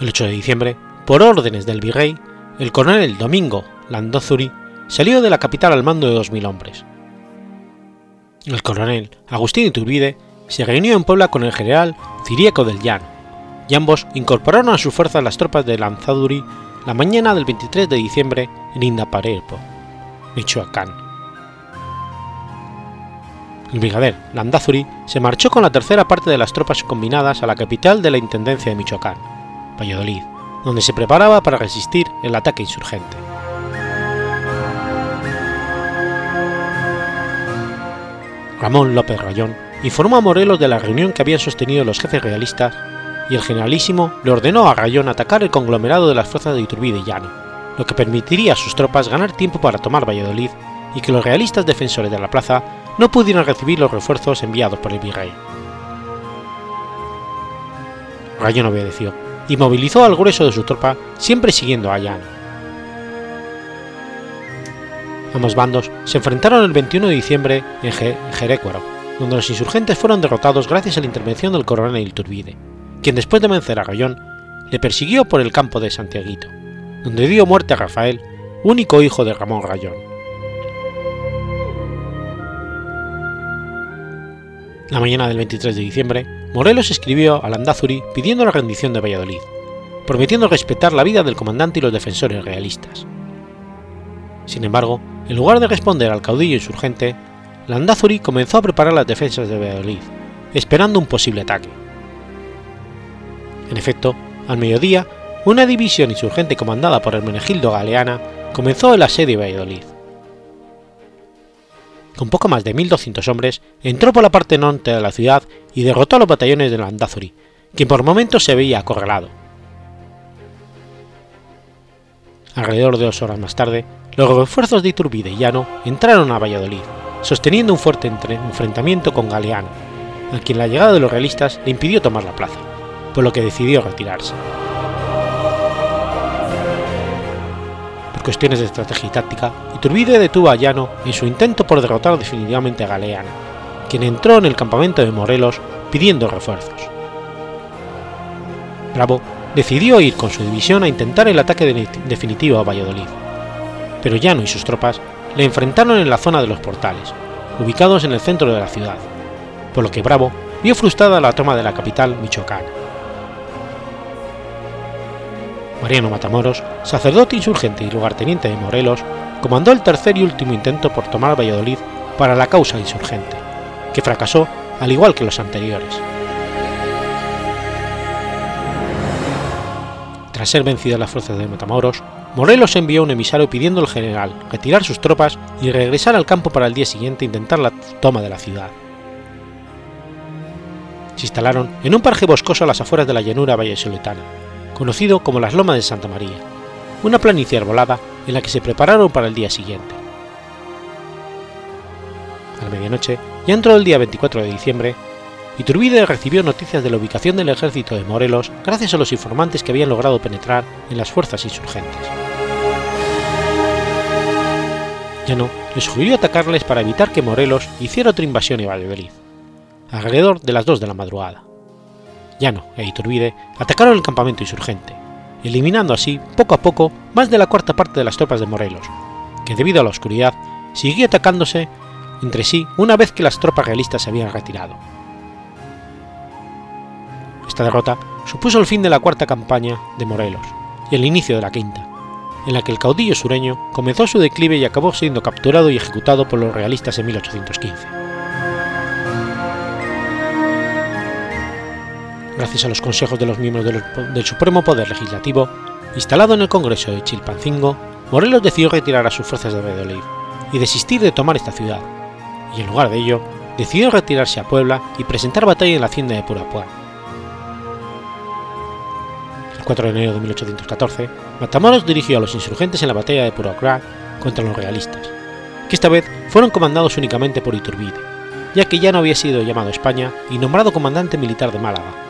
El 8 de diciembre, por órdenes del virrey, el coronel Domingo Landazuri salió de la capital al mando de 2.000 hombres. El coronel Agustín Iturbide se reunió en Puebla con el general Ciriaco del Llano, y ambos incorporaron a sus fuerzas las tropas de Lanzaduri la mañana del 23 de diciembre en Indaparepo, Michoacán. El brigadier Landazuri se marchó con la tercera parte de las tropas combinadas a la capital de la Intendencia de Michoacán, Valladolid, donde se preparaba para resistir el ataque insurgente. Ramón López Rayón informó a Morelos de la reunión que habían sostenido los jefes realistas y el generalísimo le ordenó a Rayón atacar el conglomerado de las fuerzas de Iturbide y Llano, lo que permitiría a sus tropas ganar tiempo para tomar Valladolid y que los realistas defensores de la plaza no pudieran recibir los refuerzos enviados por el virrey. Rayón obedeció y movilizó al grueso de su tropa, siempre siguiendo a Llano. Ambos bandos se enfrentaron el 21 de diciembre en Jerecuaro, donde los insurgentes fueron derrotados gracias a la intervención del coronel Iturbide, quien después de vencer a Rayón, le persiguió por el campo de Santiaguito, donde dio muerte a Rafael, único hijo de Ramón Rayón. La mañana del 23 de diciembre, Morelos escribió a Landazuri pidiendo la rendición de Valladolid, prometiendo respetar la vida del comandante y los defensores realistas. Sin embargo, en lugar de responder al caudillo insurgente, Landazuri comenzó a preparar las defensas de Valladolid, esperando un posible ataque. En efecto, al mediodía, una división insurgente comandada por Hermenegildo Galeana comenzó el asedio de Valladolid con poco más de 1.200 hombres, entró por la parte norte de la ciudad y derrotó a los batallones de Landazuri, quien por momentos se veía acorralado. Alrededor de dos horas más tarde, los refuerzos de Iturbide y Llano entraron a Valladolid, sosteniendo un fuerte enfrentamiento con Galeano, a quien la llegada de los realistas le impidió tomar la plaza, por lo que decidió retirarse. Por cuestiones de estrategia y táctica, Iturbide detuvo a Llano en su intento por derrotar definitivamente a Galeana, quien entró en el campamento de Morelos pidiendo refuerzos. Bravo decidió ir con su división a intentar el ataque definitivo a Valladolid, pero Llano y sus tropas le enfrentaron en la zona de los portales, ubicados en el centro de la ciudad, por lo que Bravo vio frustrada la toma de la capital michoacana. Mariano Matamoros, sacerdote insurgente y lugarteniente de Morelos, comandó el tercer y último intento por tomar Valladolid para la causa insurgente, que fracasó al igual que los anteriores. Tras ser vencidas las fuerzas de Matamoros, Morelos envió un emisario pidiendo al general retirar sus tropas y regresar al campo para el día siguiente intentar la toma de la ciudad. Se instalaron en un paraje boscoso a las afueras de la llanura vallesoletana, conocido como las Lomas de Santa María, una planicie arbolada en la que se prepararon para el día siguiente. A la medianoche, ya entró el día 24 de diciembre, Iturbide recibió noticias de la ubicación del ejército de Morelos gracias a los informantes que habían logrado penetrar en las fuerzas insurgentes. Llano le sugirió atacarles para evitar que Morelos hiciera otra invasión en Valladolid, alrededor de las 2 de la madrugada. Llano e Iturbide atacaron el campamento insurgente, eliminando así poco a poco más de la cuarta parte de las tropas de Morelos, que debido a la oscuridad siguió atacándose entre sí una vez que las tropas realistas se habían retirado. Esta derrota supuso el fin de la cuarta campaña de Morelos y el inicio de la quinta, en la que el caudillo sureño comenzó su declive y acabó siendo capturado y ejecutado por los realistas en 1815. Gracias a los consejos de los miembros del, Supremo Poder Legislativo, instalado en el Congreso de Chilpancingo, Morelos decidió retirar a sus fuerzas de Valladolid y desistir de tomar esta ciudad, y en lugar de ello, decidió retirarse a Puebla y presentar batalla en la hacienda de Purapuá. El 4 de enero de 1814, Matamoros dirigió a los insurgentes en la batalla de Purapuá contra los realistas, que esta vez fueron comandados únicamente por Iturbide, ya que ya no había sido llamado a España y nombrado comandante militar de Málaga.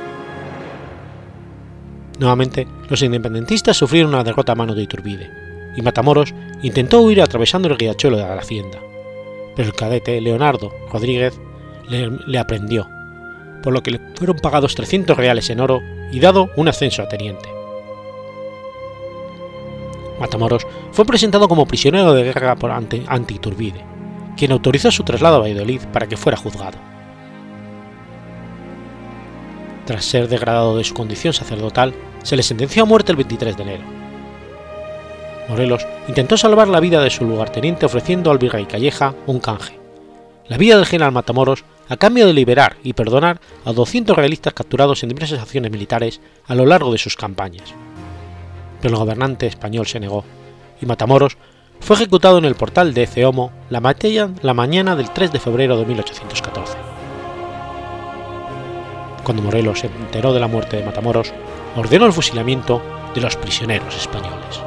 Nuevamente, los independentistas sufrieron una derrota a mano de Iturbide, y Matamoros intentó huir atravesando el riachuelo de la hacienda, pero el cadete Leonardo Rodríguez le, aprendió, por lo que le fueron pagados 300 reales en oro y dado un ascenso a teniente. Matamoros fue presentado como prisionero de guerra por ante, ante Iturbide, quien autorizó su traslado a Valladolid para que fuera juzgado. Tras ser degradado de su condición sacerdotal, se le sentenció a muerte el 23 de enero. Morelos intentó salvar la vida de su lugarteniente ofreciendo al virrey Calleja un canje, la vida del general Matamoros a cambio de liberar y perdonar a 200 realistas capturados en diversas acciones militares a lo largo de sus campañas. Pero el gobernante español se negó, y Matamoros fue ejecutado en el portal de Ceomo la, la mañana del 3 de febrero de 1814. Cuando Morelos se enteró de la muerte de Matamoros, ordenó el fusilamiento de los prisioneros españoles.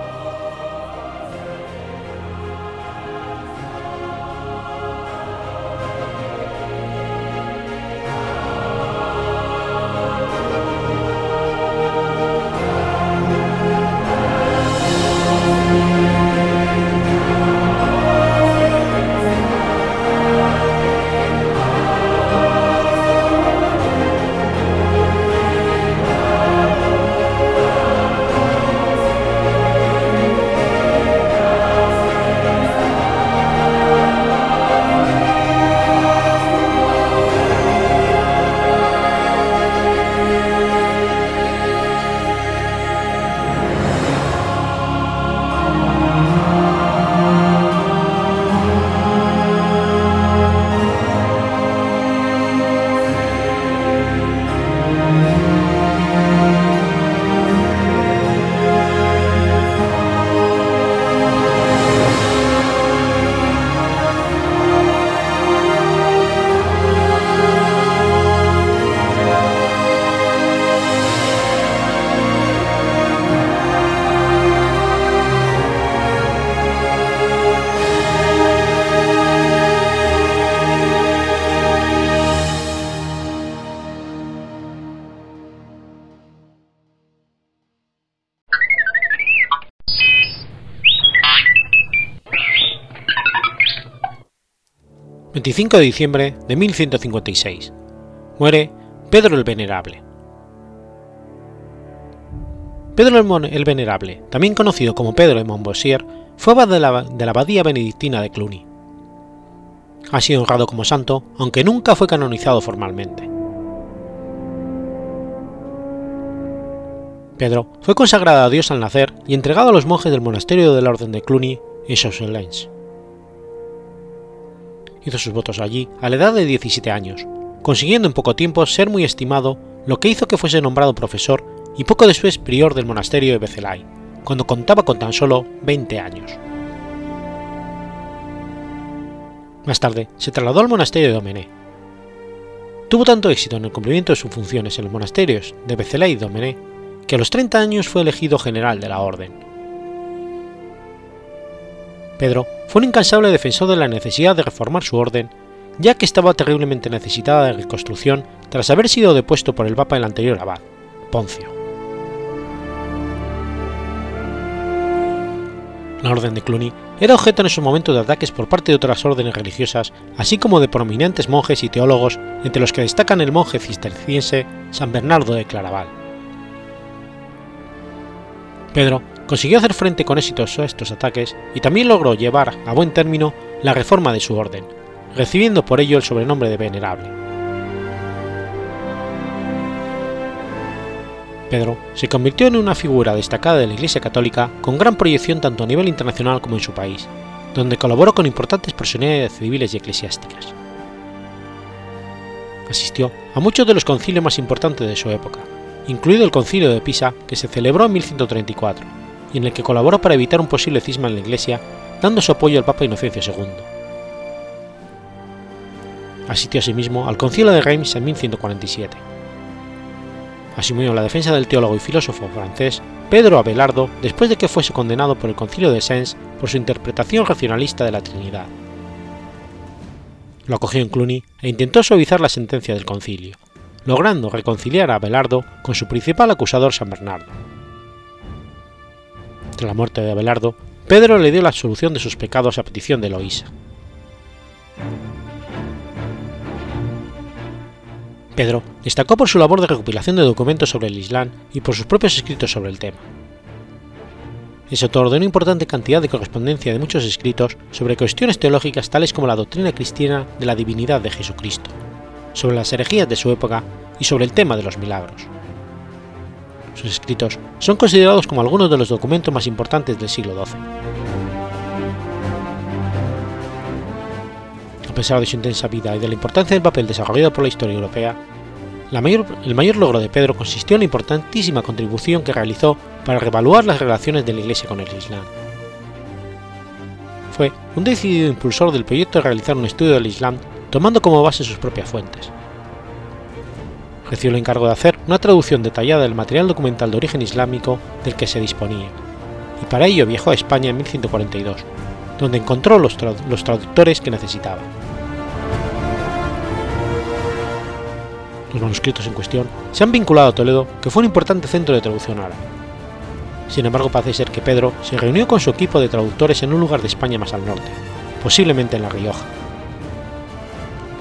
25 de diciembre de 1156. Muere Pedro el Venerable. Pedro el Venerable, también conocido como Pedro de Montboissier, fue abad de la, abadía benedictina de Cluny. Ha sido honrado como santo, aunque nunca fue canonizado formalmente. Pedro fue consagrado a Dios al nacer y entregado a los monjes del monasterio de la Orden de Cluny en Chauchelens hizo sus votos allí a la edad de 17 años, consiguiendo en poco tiempo ser muy estimado, lo que hizo que fuese nombrado profesor y poco después prior del monasterio de Becelay, cuando contaba con tan solo 20 años. Más tarde se trasladó al monasterio de Domené. Tuvo tanto éxito en el cumplimiento de sus funciones en los monasterios de Becelay y Domené que a los 30 años fue elegido general de la orden. Pedro fue un incansable defensor de la necesidad de reformar su orden, ya que estaba terriblemente necesitada de reconstrucción tras haber sido depuesto por el Papa el anterior abad, Poncio. La orden de Cluny era objeto en esos momentos de ataques por parte de otras órdenes religiosas, así como de prominentes monjes y teólogos, entre los que destacan el monje cisterciense San Bernardo de Claraval. Pedro consiguió hacer frente con éxito a estos ataques y también logró llevar a buen término la reforma de su orden, recibiendo por ello el sobrenombre de Venerable. Pedro se convirtió en una figura destacada de la Iglesia Católica con gran proyección tanto a nivel internacional como en su país, donde colaboró con importantes personalidades civiles y eclesiásticas. Asistió a muchos de los concilios más importantes de su época, incluido el concilio de Pisa que se celebró en 1134, en el que colaboró para evitar un posible cisma en la Iglesia, dando su apoyo al Papa Inocencio II. Asistió asimismo al concilio de Reims en 1147 asumió la defensa del teólogo y filósofo francés Pedro Abelardo después de que fuese condenado por el Concilio de Sens por su interpretación racionalista de la Trinidad. Lo acogió en Cluny e intentó suavizar la sentencia del concilio, logrando reconciliar a Abelardo con su principal acusador San Bernardo. Tras la muerte de Abelardo, Pedro le dio la absolución de sus pecados a petición de Loísa. Pedro destacó por su labor de recopilación de documentos sobre el Islam y por sus propios escritos sobre el tema. Es autor de una importante cantidad de correspondencia de muchos escritos sobre cuestiones teológicas tales como la doctrina cristiana de la divinidad de Jesucristo, sobre las herejías de su época y sobre el tema de los milagros. Sus escritos son considerados como algunos de los documentos más importantes del siglo XII. a pesar de su intensa vida y de la importancia del papel desarrollado por la historia europea, el mayor logro de Pedro consistió en la importantísima contribución que realizó para revaluar las relaciones de la Iglesia con el Islam. Fue un decidido impulsor del proyecto de realizar un estudio del Islam tomando como base sus propias fuentes. Recibió el encargo de hacer una traducción detallada del material documental de origen islámico del que se disponía, y para ello viajó a España en 1142, donde encontró los, los traductores que necesitaba. Los manuscritos en cuestión se han vinculado a Toledo, que fue un importante centro de traducción árabe. Sin embargo, parece ser que Pedro se reunió con su equipo de traductores en un lugar de España más al norte, posiblemente en La Rioja.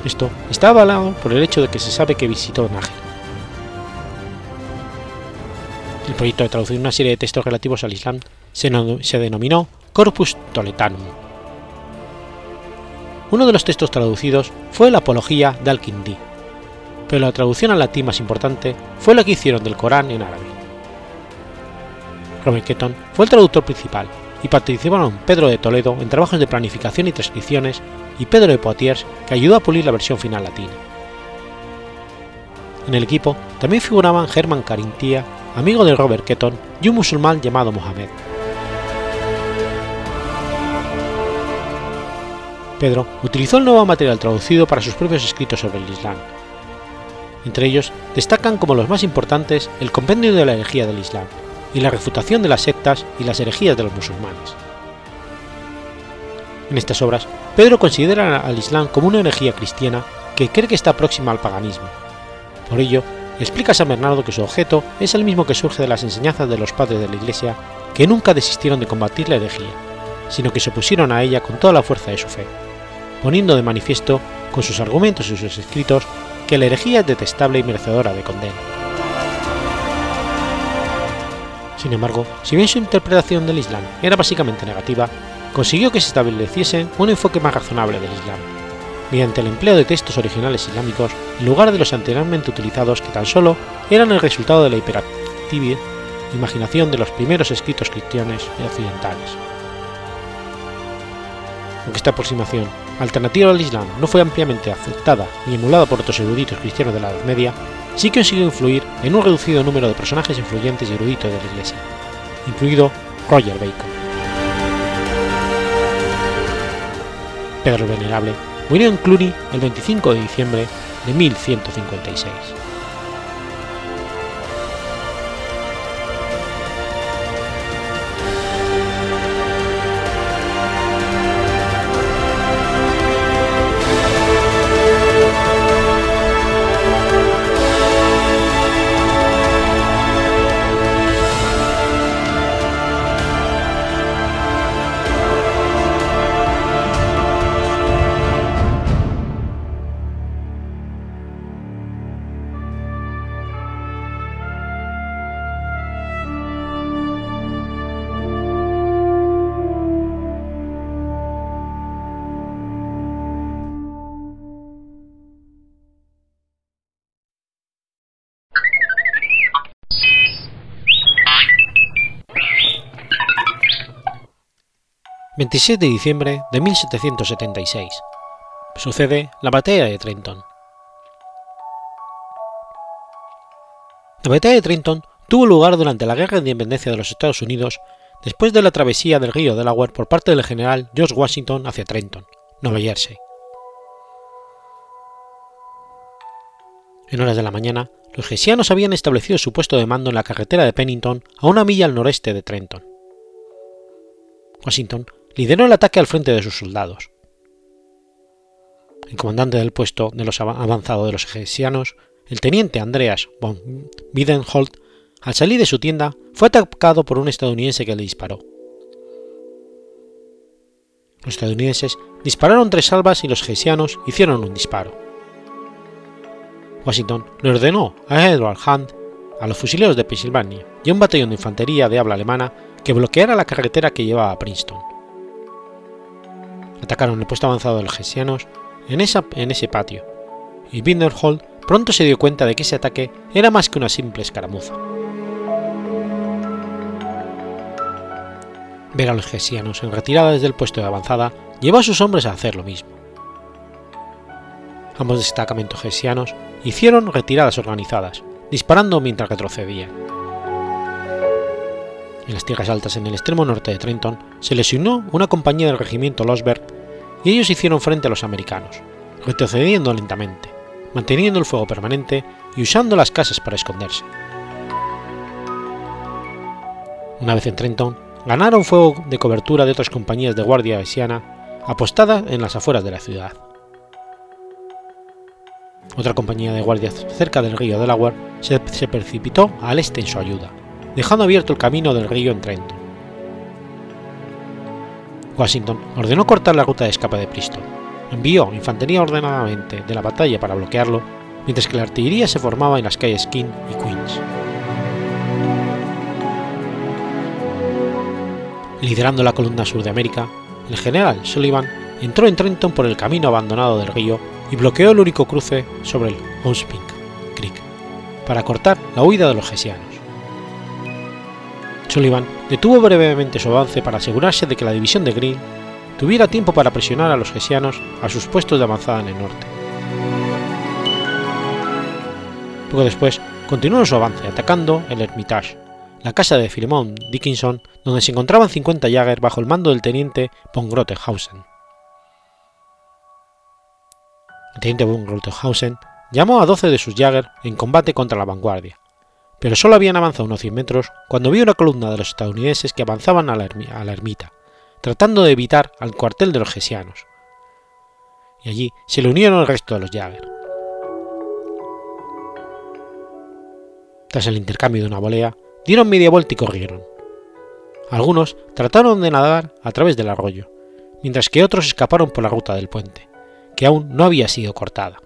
Esto está avalado por el hecho de que se sabe que visitó Nájera. El proyecto de traducir una serie de textos relativos al Islam se, denominó Corpus Toletanum. Uno de los textos traducidos fue la Apología de Al-Kindi, pero la traducción al latín más importante fue la que hicieron del Corán en árabe. Robert Ketton fue el traductor principal y participaron Pedro de Toledo en trabajos de planificación y transcripciones y Pedro de Poitiers que ayudó a pulir la versión final latina. En el equipo también figuraban Herman Carintia, amigo de Robert Ketton, y un musulmán llamado Mohamed. Pedro utilizó el nuevo material traducido para sus propios escritos sobre el Islam, entre ellos destacan como los más importantes el Compendio de la herejía del Islam y la refutación de las sectas y las herejías de los musulmanes. En estas obras, Pedro considera al Islam como una herejía cristiana que cree que está próxima al paganismo. Por ello, explica San Bernardo que su objeto es el mismo que surge de las enseñanzas de los padres de la Iglesia que nunca desistieron de combatir la herejía, sino que se opusieron a ella con toda la fuerza de su fe, poniendo de manifiesto con sus argumentos y sus escritos que la herejía es detestable y merecedora de condena. Sin embargo, si bien su interpretación del Islam era básicamente negativa, consiguió que se estableciese un enfoque más razonable del Islam, mediante el empleo de textos originales islámicos en lugar de los anteriormente utilizados que tan solo eran el resultado de la hiperactiva imaginación de los primeros escritos cristianos y occidentales. Aunque esta aproximación alternativa al Islam no fue ampliamente aceptada ni emulada por otros eruditos cristianos de la Edad Media, sí consiguió influir en un reducido número de personajes influyentes y eruditos de la Iglesia, incluido Roger Bacon. Pedro Venerable murió en Cluny el 25 de diciembre de 1156. 27 de diciembre de 1776. Sucede la batalla de Trenton. La batalla de Trenton tuvo lugar durante la Guerra de Independencia de los Estados Unidos después de la travesía del río Delaware por parte del general George Washington hacia Trenton, Nueva Jersey. En horas de la mañana, los hessianos habían establecido su puesto de mando en la carretera de Pennington a una milla al noreste de Trenton. Washington lideró el ataque al frente de sus soldados. El comandante del puesto de los avanzado de los hessianos, el teniente Andreas von Wiedenholt, al salir de su tienda, fue atacado por un estadounidense que le disparó. Los estadounidenses dispararon tres salvas y los hessianos hicieron un disparo. Washington le ordenó a Edward Hunt, a los fusileros de Pensilvania y a un batallón de infantería de habla alemana que bloqueara la carretera que llevaba a Princeton. Atacaron el puesto avanzado de los hessianos en, ese patio, y Binderhold pronto se dio cuenta de que ese ataque era más que una simple escaramuza. Ver a los hessianos en retirada desde el puesto de avanzada llevó a sus hombres a hacer lo mismo. Ambos destacamentos hessianos hicieron retiradas organizadas, disparando mientras retrocedían. En las tierras altas en el extremo norte de Trenton se les unió una compañía del regimiento Losberg y ellos hicieron frente a los americanos, retrocediendo lentamente, manteniendo el fuego permanente y usando las casas para esconderse. Una vez en Trenton, ganaron fuego de cobertura de otras compañías de guardia hessiana apostadas en las afueras de la ciudad. Otra compañía de guardias cerca del río Delaware se, se precipitó al este en su ayuda, dejando abierto el camino del río en Trenton. Washington ordenó cortar la ruta de escape de Princeton, envió infantería ordenadamente de la batalla para bloquearlo, mientras que la artillería se formaba en las calles King y Queens. Liderando la columna sur de América, el general Sullivan entró en Trenton por el camino abandonado del río y bloqueó el único cruce sobre el Hunspink Creek para cortar la huida de los hessianos. Sullivan detuvo brevemente su avance para asegurarse de que la división de Green tuviera tiempo para presionar a los hessianos a sus puestos de avanzada en el norte. Poco después, continuó su avance atacando el Hermitage, la casa de Philemon Dickinson, donde se encontraban 50 Jagger bajo el mando del teniente von Grotehausen. El teniente von Grotehausen llamó a 12 de sus Jagger en combate contra la vanguardia, pero solo habían avanzado unos 100 metros cuando vio una columna de los estadounidenses que avanzaban a la, ermita, tratando de evitar al cuartel de los hessianos. Y allí se le unieron el resto de los Jagger. Tras el intercambio de una volea, dieron media vuelta y corrieron. Algunos trataron de nadar a través del arroyo, mientras que otros escaparon por la ruta del puente, que aún no había sido cortada.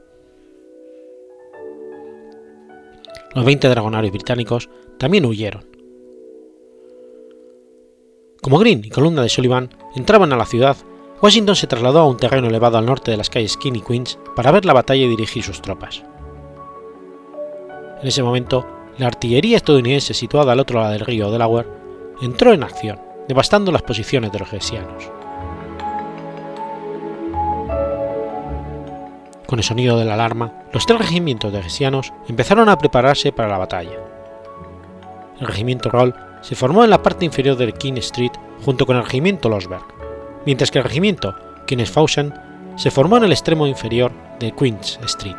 Los 20 dragonarios británicos también huyeron. Como Green y Columna de Sullivan entraban a la ciudad, Washington se trasladó a un terreno elevado al norte de las calles King y Queens para ver la batalla y dirigir sus tropas. En ese momento, la artillería estadounidense situada al otro lado del río Delaware entró en acción, devastando las posiciones de los hessianos. Con el sonido de la alarma, los tres regimientos de hessianos empezaron a prepararse para la batalla. El regimiento Roll se formó en la parte inferior del King Street junto con el regimiento Losberg, mientras que el regimiento Kinesfausen se formó en el extremo inferior de Queens Street.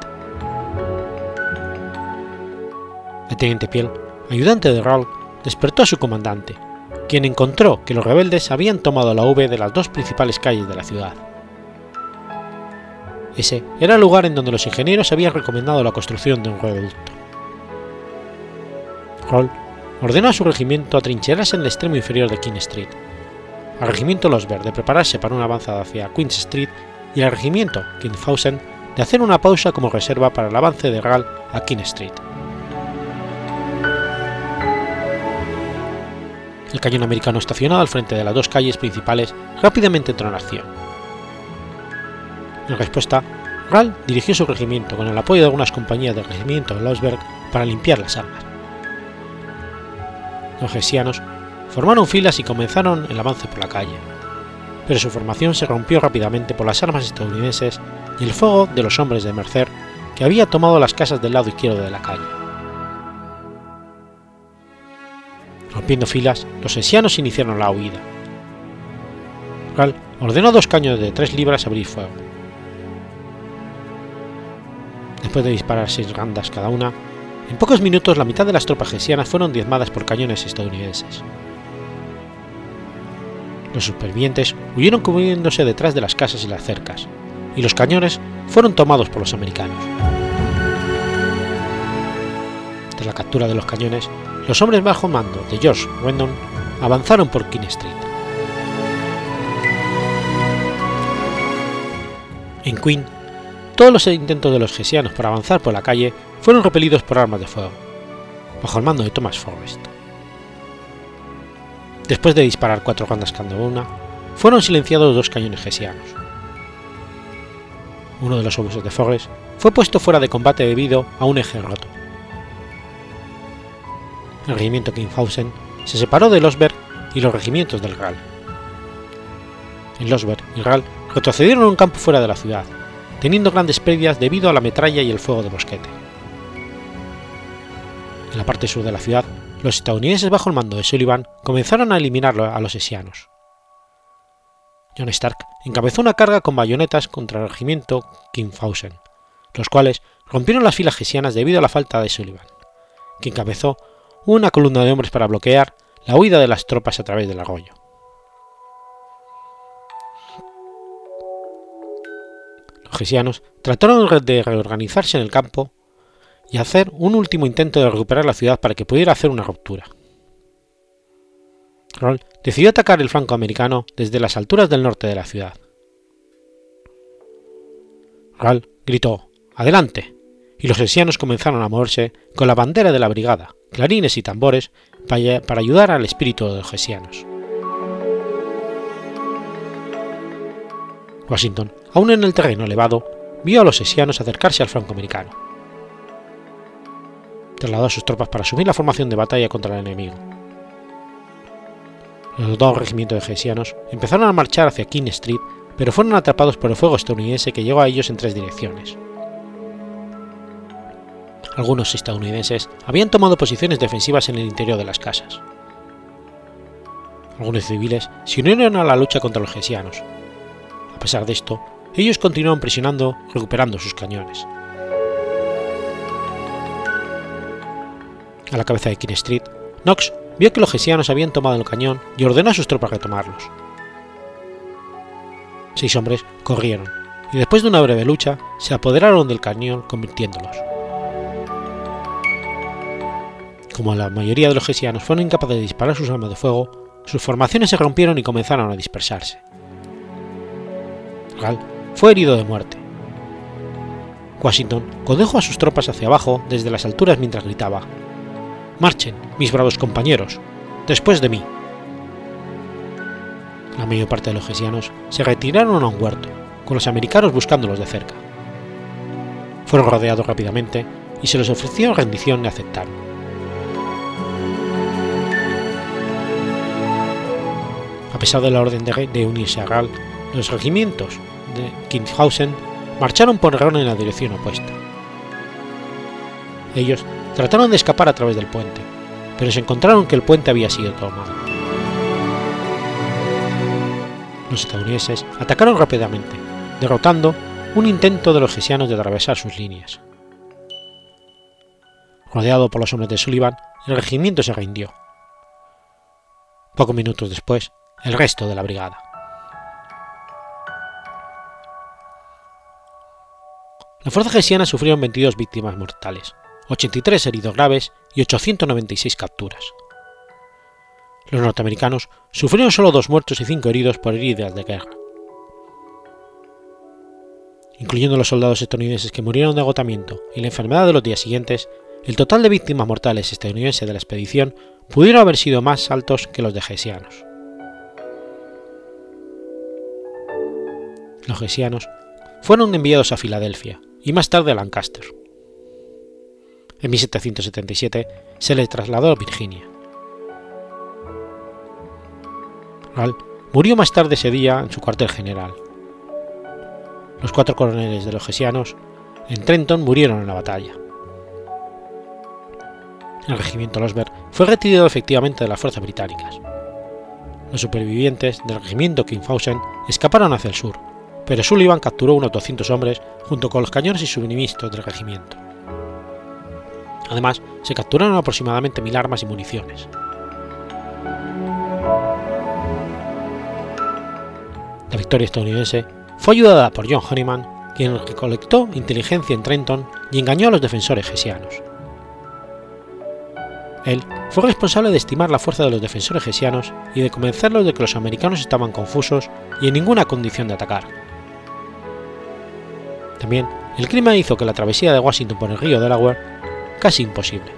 El teniente Piel, ayudante de Roll, despertó a su comandante, quien encontró que los rebeldes habían tomado la V de las dos principales calles de la ciudad. Ese era el lugar en donde los ingenieros habían recomendado la construcción de un reducto. Roll ordenó a su regimiento atrincherarse en el extremo inferior de King Street, al regimiento Losberg de prepararse para una avanzada hacia Queen's Street y al regimiento Kinfausen de hacer una pausa como reserva para el avance de Ral a King Street. El cañón americano estacionado al frente de las dos calles principales rápidamente entró en acción en respuesta, Ral dirigió su regimiento con el apoyo de algunas compañías del regimiento de Losberg para limpiar las armas. Los hessianos formaron filas y comenzaron el avance por la calle, pero su formación se rompió rápidamente por las armas estadounidenses y el fuego de los hombres de Mercer que había tomado las casas del lado izquierdo de la calle. Rompiendo filas, los hessianos iniciaron la huida. Ral ordenó dos cañones de tres libras abrir fuego. Después de disparar seis randas cada una, en pocos minutos la mitad de las tropas hessianas fueron diezmadas por cañones estadounidenses. Los supervivientes huyeron cubriéndose detrás de las casas y las cercas, y los cañones fueron tomados por los americanos. Tras la captura de los cañones, los hombres bajo mando de George Wendon avanzaron por King Street. En Queen, todos los intentos de los hessianos por avanzar por la calle fueron repelidos por armas de fuego, bajo el mando de Thomas Forrest. Después de disparar cuatro rondas cada una, fueron silenciados dos cañones hessianos. Uno de los obuses de Forrest fue puesto fuera de combate debido a un eje roto. El regimiento Kinghausen se separó de Losberg y los regimientos del RAL. En Losberg y RAL retrocedieron a un campo fuera de la ciudad, teniendo grandes pérdidas debido a la metralla y el fuego de mosquete. En la parte sur de la ciudad, los estadounidenses bajo el mando de Sullivan comenzaron a eliminar a los hessianos. John Stark encabezó una carga con bayonetas contra el regimiento Kinghausen, los cuales rompieron las filas hessianas debido a la falta de Sullivan, que encabezó una columna de hombres para bloquear la huida de las tropas a través del arroyo. Trataron de reorganizarse en el campo y hacer un último intento de recuperar la ciudad para que pudiera hacer una ruptura. Roll decidió atacar el flanco americano desde las alturas del norte de la ciudad. Roll gritó ¡Adelante! y los hessianos comenzaron a moverse con la bandera de la brigada, clarines y tambores para ayudar al espíritu de los hessianos. Washington, aún en el terreno elevado, vio a los hessianos acercarse al flanco americano. Trasladó a sus tropas para asumir la formación de batalla contra el enemigo. Los dos regimientos de hessianos empezaron a marchar hacia King Street, pero fueron atrapados por el fuego estadounidense que llegó a ellos en tres direcciones. Algunos estadounidenses habían tomado posiciones defensivas en el interior de las casas. Algunos civiles se unieron a la lucha contra los hessianos. A pesar de esto, ellos continuaron presionando, recuperando sus cañones. A la cabeza de King Street, Knox vio que los hessianos habían tomado el cañón y ordenó a sus tropas retomarlos. Seis hombres corrieron y después de una breve lucha se apoderaron del cañón convirtiéndolos. Como la mayoría de los hessianos fueron incapaces de disparar sus armas de fuego, sus formaciones se rompieron y comenzaron a dispersarse. Fue herido de muerte. Washington condujo a sus tropas hacia abajo desde las alturas mientras gritaba: Marchen, mis bravos compañeros, después de mí. La mayor parte de los hessianos se retiraron a un huerto, con los americanos buscándolos de cerca. Fueron rodeados rápidamente y se les ofreció rendición y aceptaron. A pesar de la orden de, unirse a Gal, los regimientos de Kinghausen marcharon por error en la dirección opuesta. Ellos trataron de escapar a través del puente, pero se encontraron que el puente había sido tomado. Los estadounidenses atacaron rápidamente, derrotando un intento de los hessianos de atravesar sus líneas. Rodeado por los hombres de Sullivan, el regimiento se rindió. Pocos minutos después, el resto de la brigada. La fuerza hessiana sufrieron 22 víctimas mortales, 83 heridos graves y 896 capturas. Los norteamericanos sufrieron solo dos muertos y cinco heridos por heridas de guerra. Incluyendo los soldados estadounidenses que murieron de agotamiento y la enfermedad de los días siguientes, el total de víctimas mortales estadounidenses de la expedición pudieron haber sido más altos que los de hessianos. los hessianos, fueron enviados a Filadelfia y más tarde a Lancaster. En 1777 se les trasladó a Virginia. Rall murió más tarde ese día en su cuartel general. Los cuatro coroneles de los hessianos en Trenton murieron en la batalla. El regimiento Losberg fue retirado efectivamente de las fuerzas británicas. Los supervivientes del regimiento Kingfausen escaparon hacia el sur, pero Sullivan capturó unos 200 hombres junto con los cañones y suministros del regimiento. Además, se capturaron aproximadamente mil armas y municiones. La victoria estadounidense fue ayudada por John Honeyman, quien recolectó inteligencia en Trenton y engañó a los defensores hessianos. Él fue responsable de estimar la fuerza de los defensores hessianos y de convencerlos de que los americanos estaban confusos y en ninguna condición de atacar. También, el clima hizo que la travesía de Washington por el río Delaware casi imposible,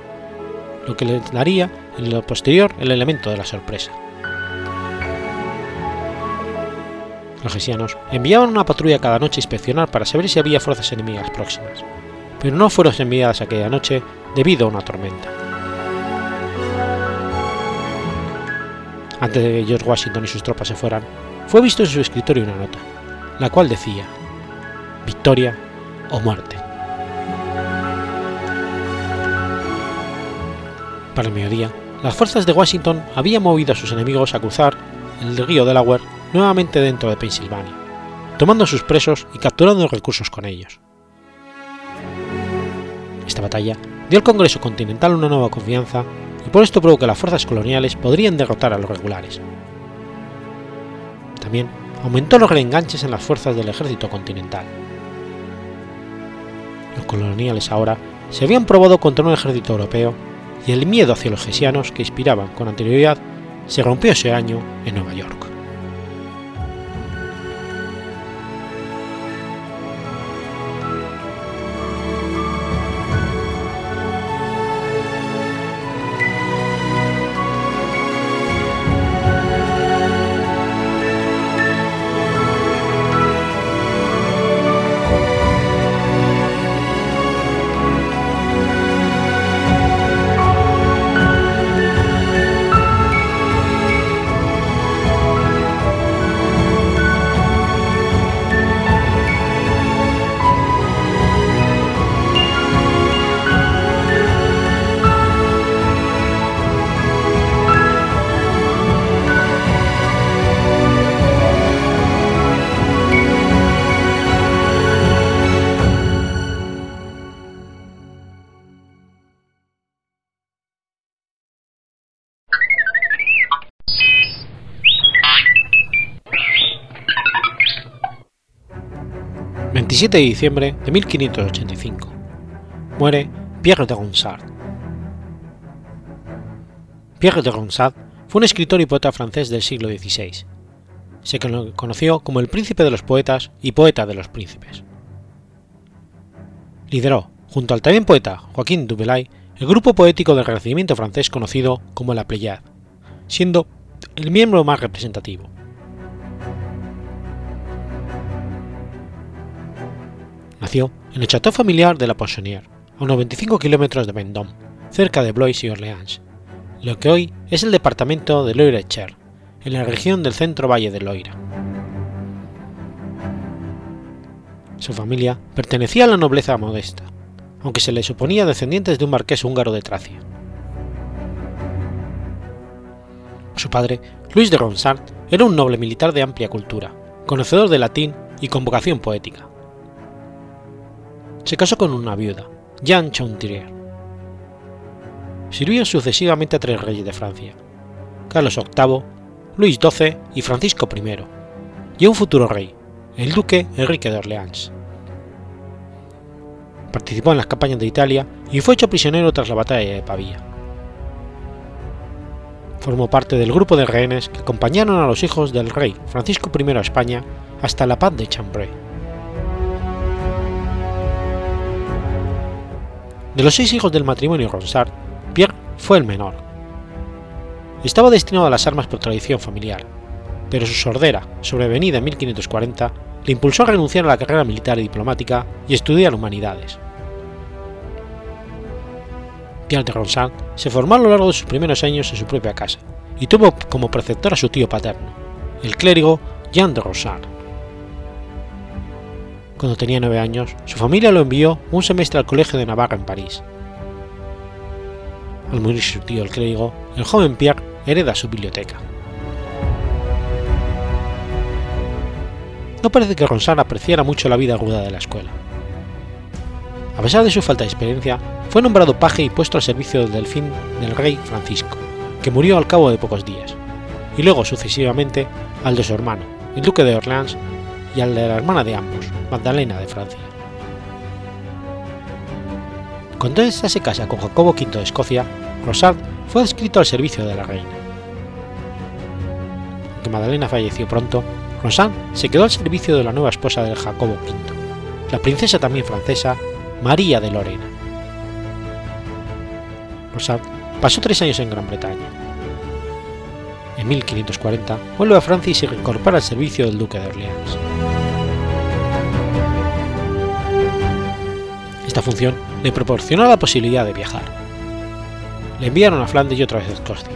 lo que le daría en lo posterior el elemento de la sorpresa. Los hessianos enviaban una patrulla cada noche a inspeccionar para saber si había fuerzas enemigas próximas, pero no fueron enviadas aquella noche debido a una tormenta. Antes de que George Washington y sus tropas se fueran, fue visto en su escritorio una nota, la cual decía, victoria o muerte. Para el mediodía, las fuerzas de Washington habían movido a sus enemigos a cruzar el río Delaware nuevamente dentro de Pensilvania, tomando sus presos y capturando recursos con ellos. Esta batalla dio al Congreso Continental una nueva confianza y por esto probó que las fuerzas coloniales podrían derrotar a los regulares. También aumentó los reenganches en las fuerzas del ejército continental. Los coloniales ahora se habían probado contra un ejército europeo y el miedo hacia los hessianos que inspiraban con anterioridad se rompió ese año en Nueva York. 27 de diciembre de 1585. Muere Pierre de Ronsard. Pierre de Ronsard fue un escritor y poeta francés del siglo XVI. Se conoció como el príncipe de los poetas y poeta de los príncipes. Lideró, junto al también poeta Joaquín Dubelay, el grupo poético del Renacimiento francés conocido como la Pléiade, siendo el miembro más representativo. Nació en el chateau familiar de la Poissonnière, a unos 25 kilómetros de Vendôme, cerca de Blois y Orléans, lo que hoy es el departamento de Loire-et-Cher, en la región del centro valle de Loira. Su familia pertenecía a la nobleza modesta, aunque se le suponía descendientes de un marqués húngaro de Tracia. Su padre, Luis de Ronsard, era un noble militar de amplia cultura, conocedor de latín y con vocación poética se casó con una viuda, Jeanne Chantrier. Sirvió sucesivamente a tres reyes de Francia, Carlos VIII, Luis XII y Francisco I, y a un futuro rey, el duque Enrique de Orleans. Participó en las campañas de Italia y fue hecho prisionero tras la batalla de Pavía. Formó parte del grupo de rehenes que acompañaron a los hijos del rey Francisco I a España hasta la paz de Chambray. De los seis hijos del matrimonio Ronsard, Pierre fue el menor. Estaba destinado a las armas por tradición familiar, pero su sordera, sobrevenida en 1540, le impulsó a renunciar a la carrera militar y diplomática y estudiar humanidades. Pierre de Ronsard se formó a lo largo de sus primeros años en su propia casa y tuvo como preceptor a su tío paterno, el clérigo Jean de Ronsard. Cuando tenía nueve años, su familia lo envió un semestre al Colegio de Navarra en París. Al morir su tío el clérigo, el joven Pierre hereda su biblioteca. No parece que Ronsard apreciara mucho la vida aguda de la escuela. A pesar de su falta de experiencia, fue nombrado paje y puesto al servicio del delfín del rey Francisco, que murió al cabo de pocos días, y luego sucesivamente al de su hermano, el duque de Orleans, y al de la hermana de ambos, Magdalena de Francia. Cuando ésta se casa con Jacobo V de Escocia, Ronsard fue adscrito al servicio de la reina. Aunque Magdalena falleció pronto, Ronsard se quedó al servicio de la nueva esposa de Jacobo V, la princesa también francesa, María de Lorena. Ronsard pasó tres años en Gran Bretaña. En 1540 vuelve a Francia y se reincorpora al servicio del duque de Orleans. Esta función le proporcionó la posibilidad de viajar. Le enviaron a Flandes y otra vez a Escocia.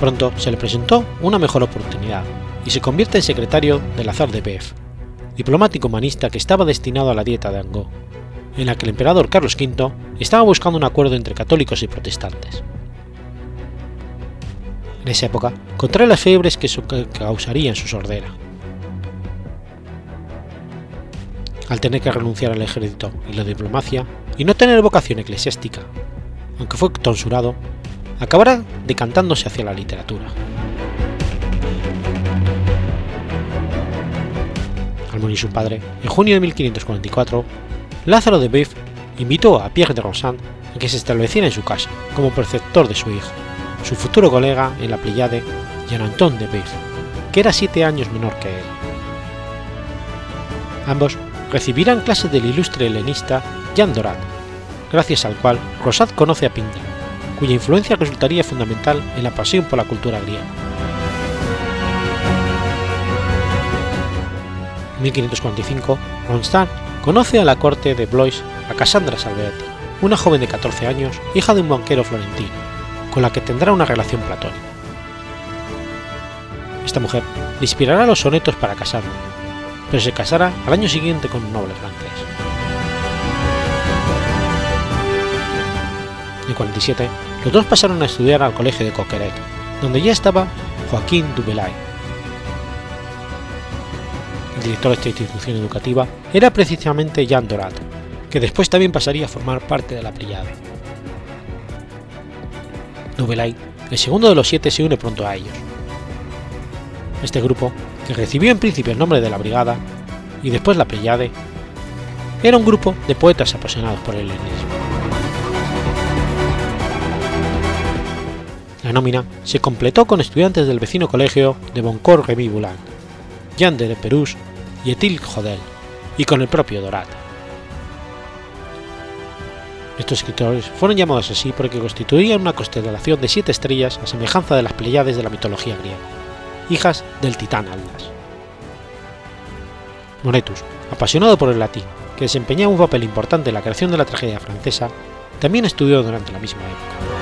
Pronto se le presentó una mejor oportunidad y se convierte en secretario del azar de Beef, diplomático humanista que estaba destinado a la dieta de Angó, en la que el emperador Carlos V estaba buscando un acuerdo entre católicos y protestantes. En esa época contrae las fiebres que causarían su sordera. Al tener que renunciar al ejército y la diplomacia y no tener vocación eclesiástica, aunque fue tonsurado, acabará decantándose hacia la literatura. Al morir su padre, en junio de 1544, Lázaro de Beef invitó a Pierre de Ronsard a que se estableciera en su casa como preceptor de su hijo, su futuro colega en la Pléiade, Jean-Antoine de Beef, que era siete años menor que él. Ambos recibirán clases del ilustre helenista Jean Dorat, gracias al cual Rosat conoce a Pindar, cuya influencia resultaría fundamental en la pasión por la cultura griega. En 1545, Ronsard conoce a la corte de Blois a Cassandra Salveati, una joven de 14 años, hija de un banquero florentino, con la que tendrá una relación platónica. Esta mujer le inspirará los sonetos para Cassandra, pero se casará al año siguiente con un noble francés. En 47, los dos pasaron a estudiar al colegio de Coqueret, donde ya estaba Joaquín Dubelay. El director de esta institución educativa era precisamente Jean Dorat, que después también pasaría a formar parte de la Pléiade. Dubelay, el segundo de los siete, se une pronto a ellos. Este grupo, que recibió en principio el nombre de la Brigada y después la Pléiade, era un grupo de poetas apasionados por el helenismo. La nómina se completó con estudiantes del vecino colegio de Boncourt Remy Boulan, Jean de Perus y Etil Jodel, y con el propio Dorat. Estos escritores fueron llamados así porque constituían una constelación de siete estrellas a semejanza de las Pleiades de la mitología griega, hijas del titán Atlas. Monetus, apasionado por el latín, que desempeñaba un papel importante en la creación de la tragedia francesa, también estudió durante la misma época.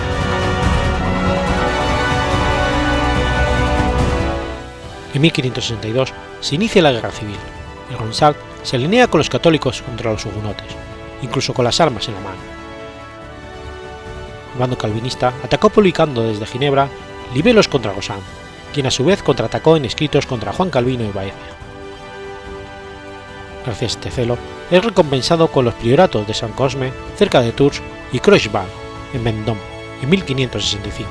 En 1562 se inicia la guerra civil y Ronsard se alinea con los católicos contra los hugonotes, incluso con las armas en la mano. El bando calvinista atacó publicando desde Ginebra libelos contra Rosand, quien a su vez contraatacó en escritos contra Juan Calvino y Baecia. Gracias a este celo, es recompensado con los prioratos de San Cosme cerca de Tours y Croixban en Vendôme en 1565.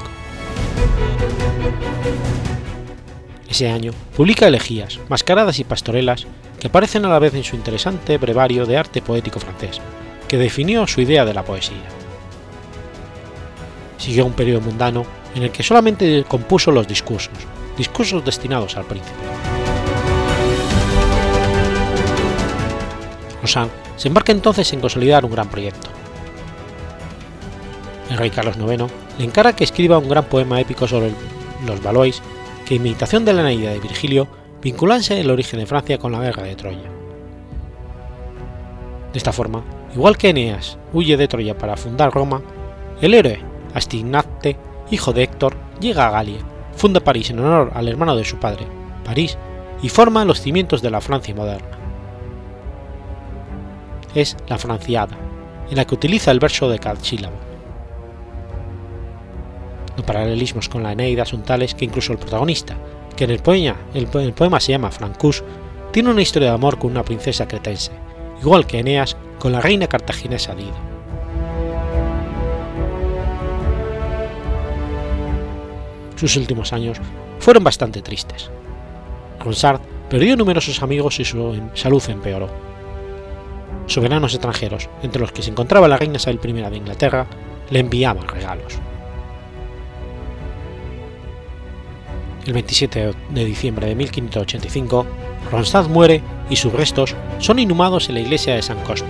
Ese año publica elegías, mascaradas y pastorelas que aparecen a la vez en su interesante brevario de arte poético francés, que definió su idea de la poesía. Siguió un periodo mundano en el que solamente compuso los discursos, discursos destinados al príncipe. Rosand se embarca entonces en consolidar un gran proyecto. El rey Carlos IX le encarga que escriba un gran poema épico sobre los Valois que imitación de la Eneida de Virgilio vinculase el origen de Francia con la guerra de Troya. De esta forma, igual que Eneas huye de Troya para fundar Roma, el héroe Astignatte, hijo de Héctor, llega a Galia funda París en honor al hermano de su padre, París, y forma los cimientos de la Francia moderna. Es la Franciada, en la que utiliza el verso de cada sílabo. Los paralelismos con la Eneida son tales que incluso el protagonista, que en el poema, el, el poema se llama Francus, tiene una historia de amor con una princesa cretense, igual que Eneas con la reina cartaginesa Dido. Sus últimos años fueron bastante tristes. Ronsard perdió numerosos amigos y su salud empeoró. Soberanos extranjeros, entre los que se encontraba la reina Isabel I de Inglaterra, le enviaban regalos. El 27 de diciembre de 1585, Ronstadt muere y sus restos son inhumados en la iglesia de San Cosme,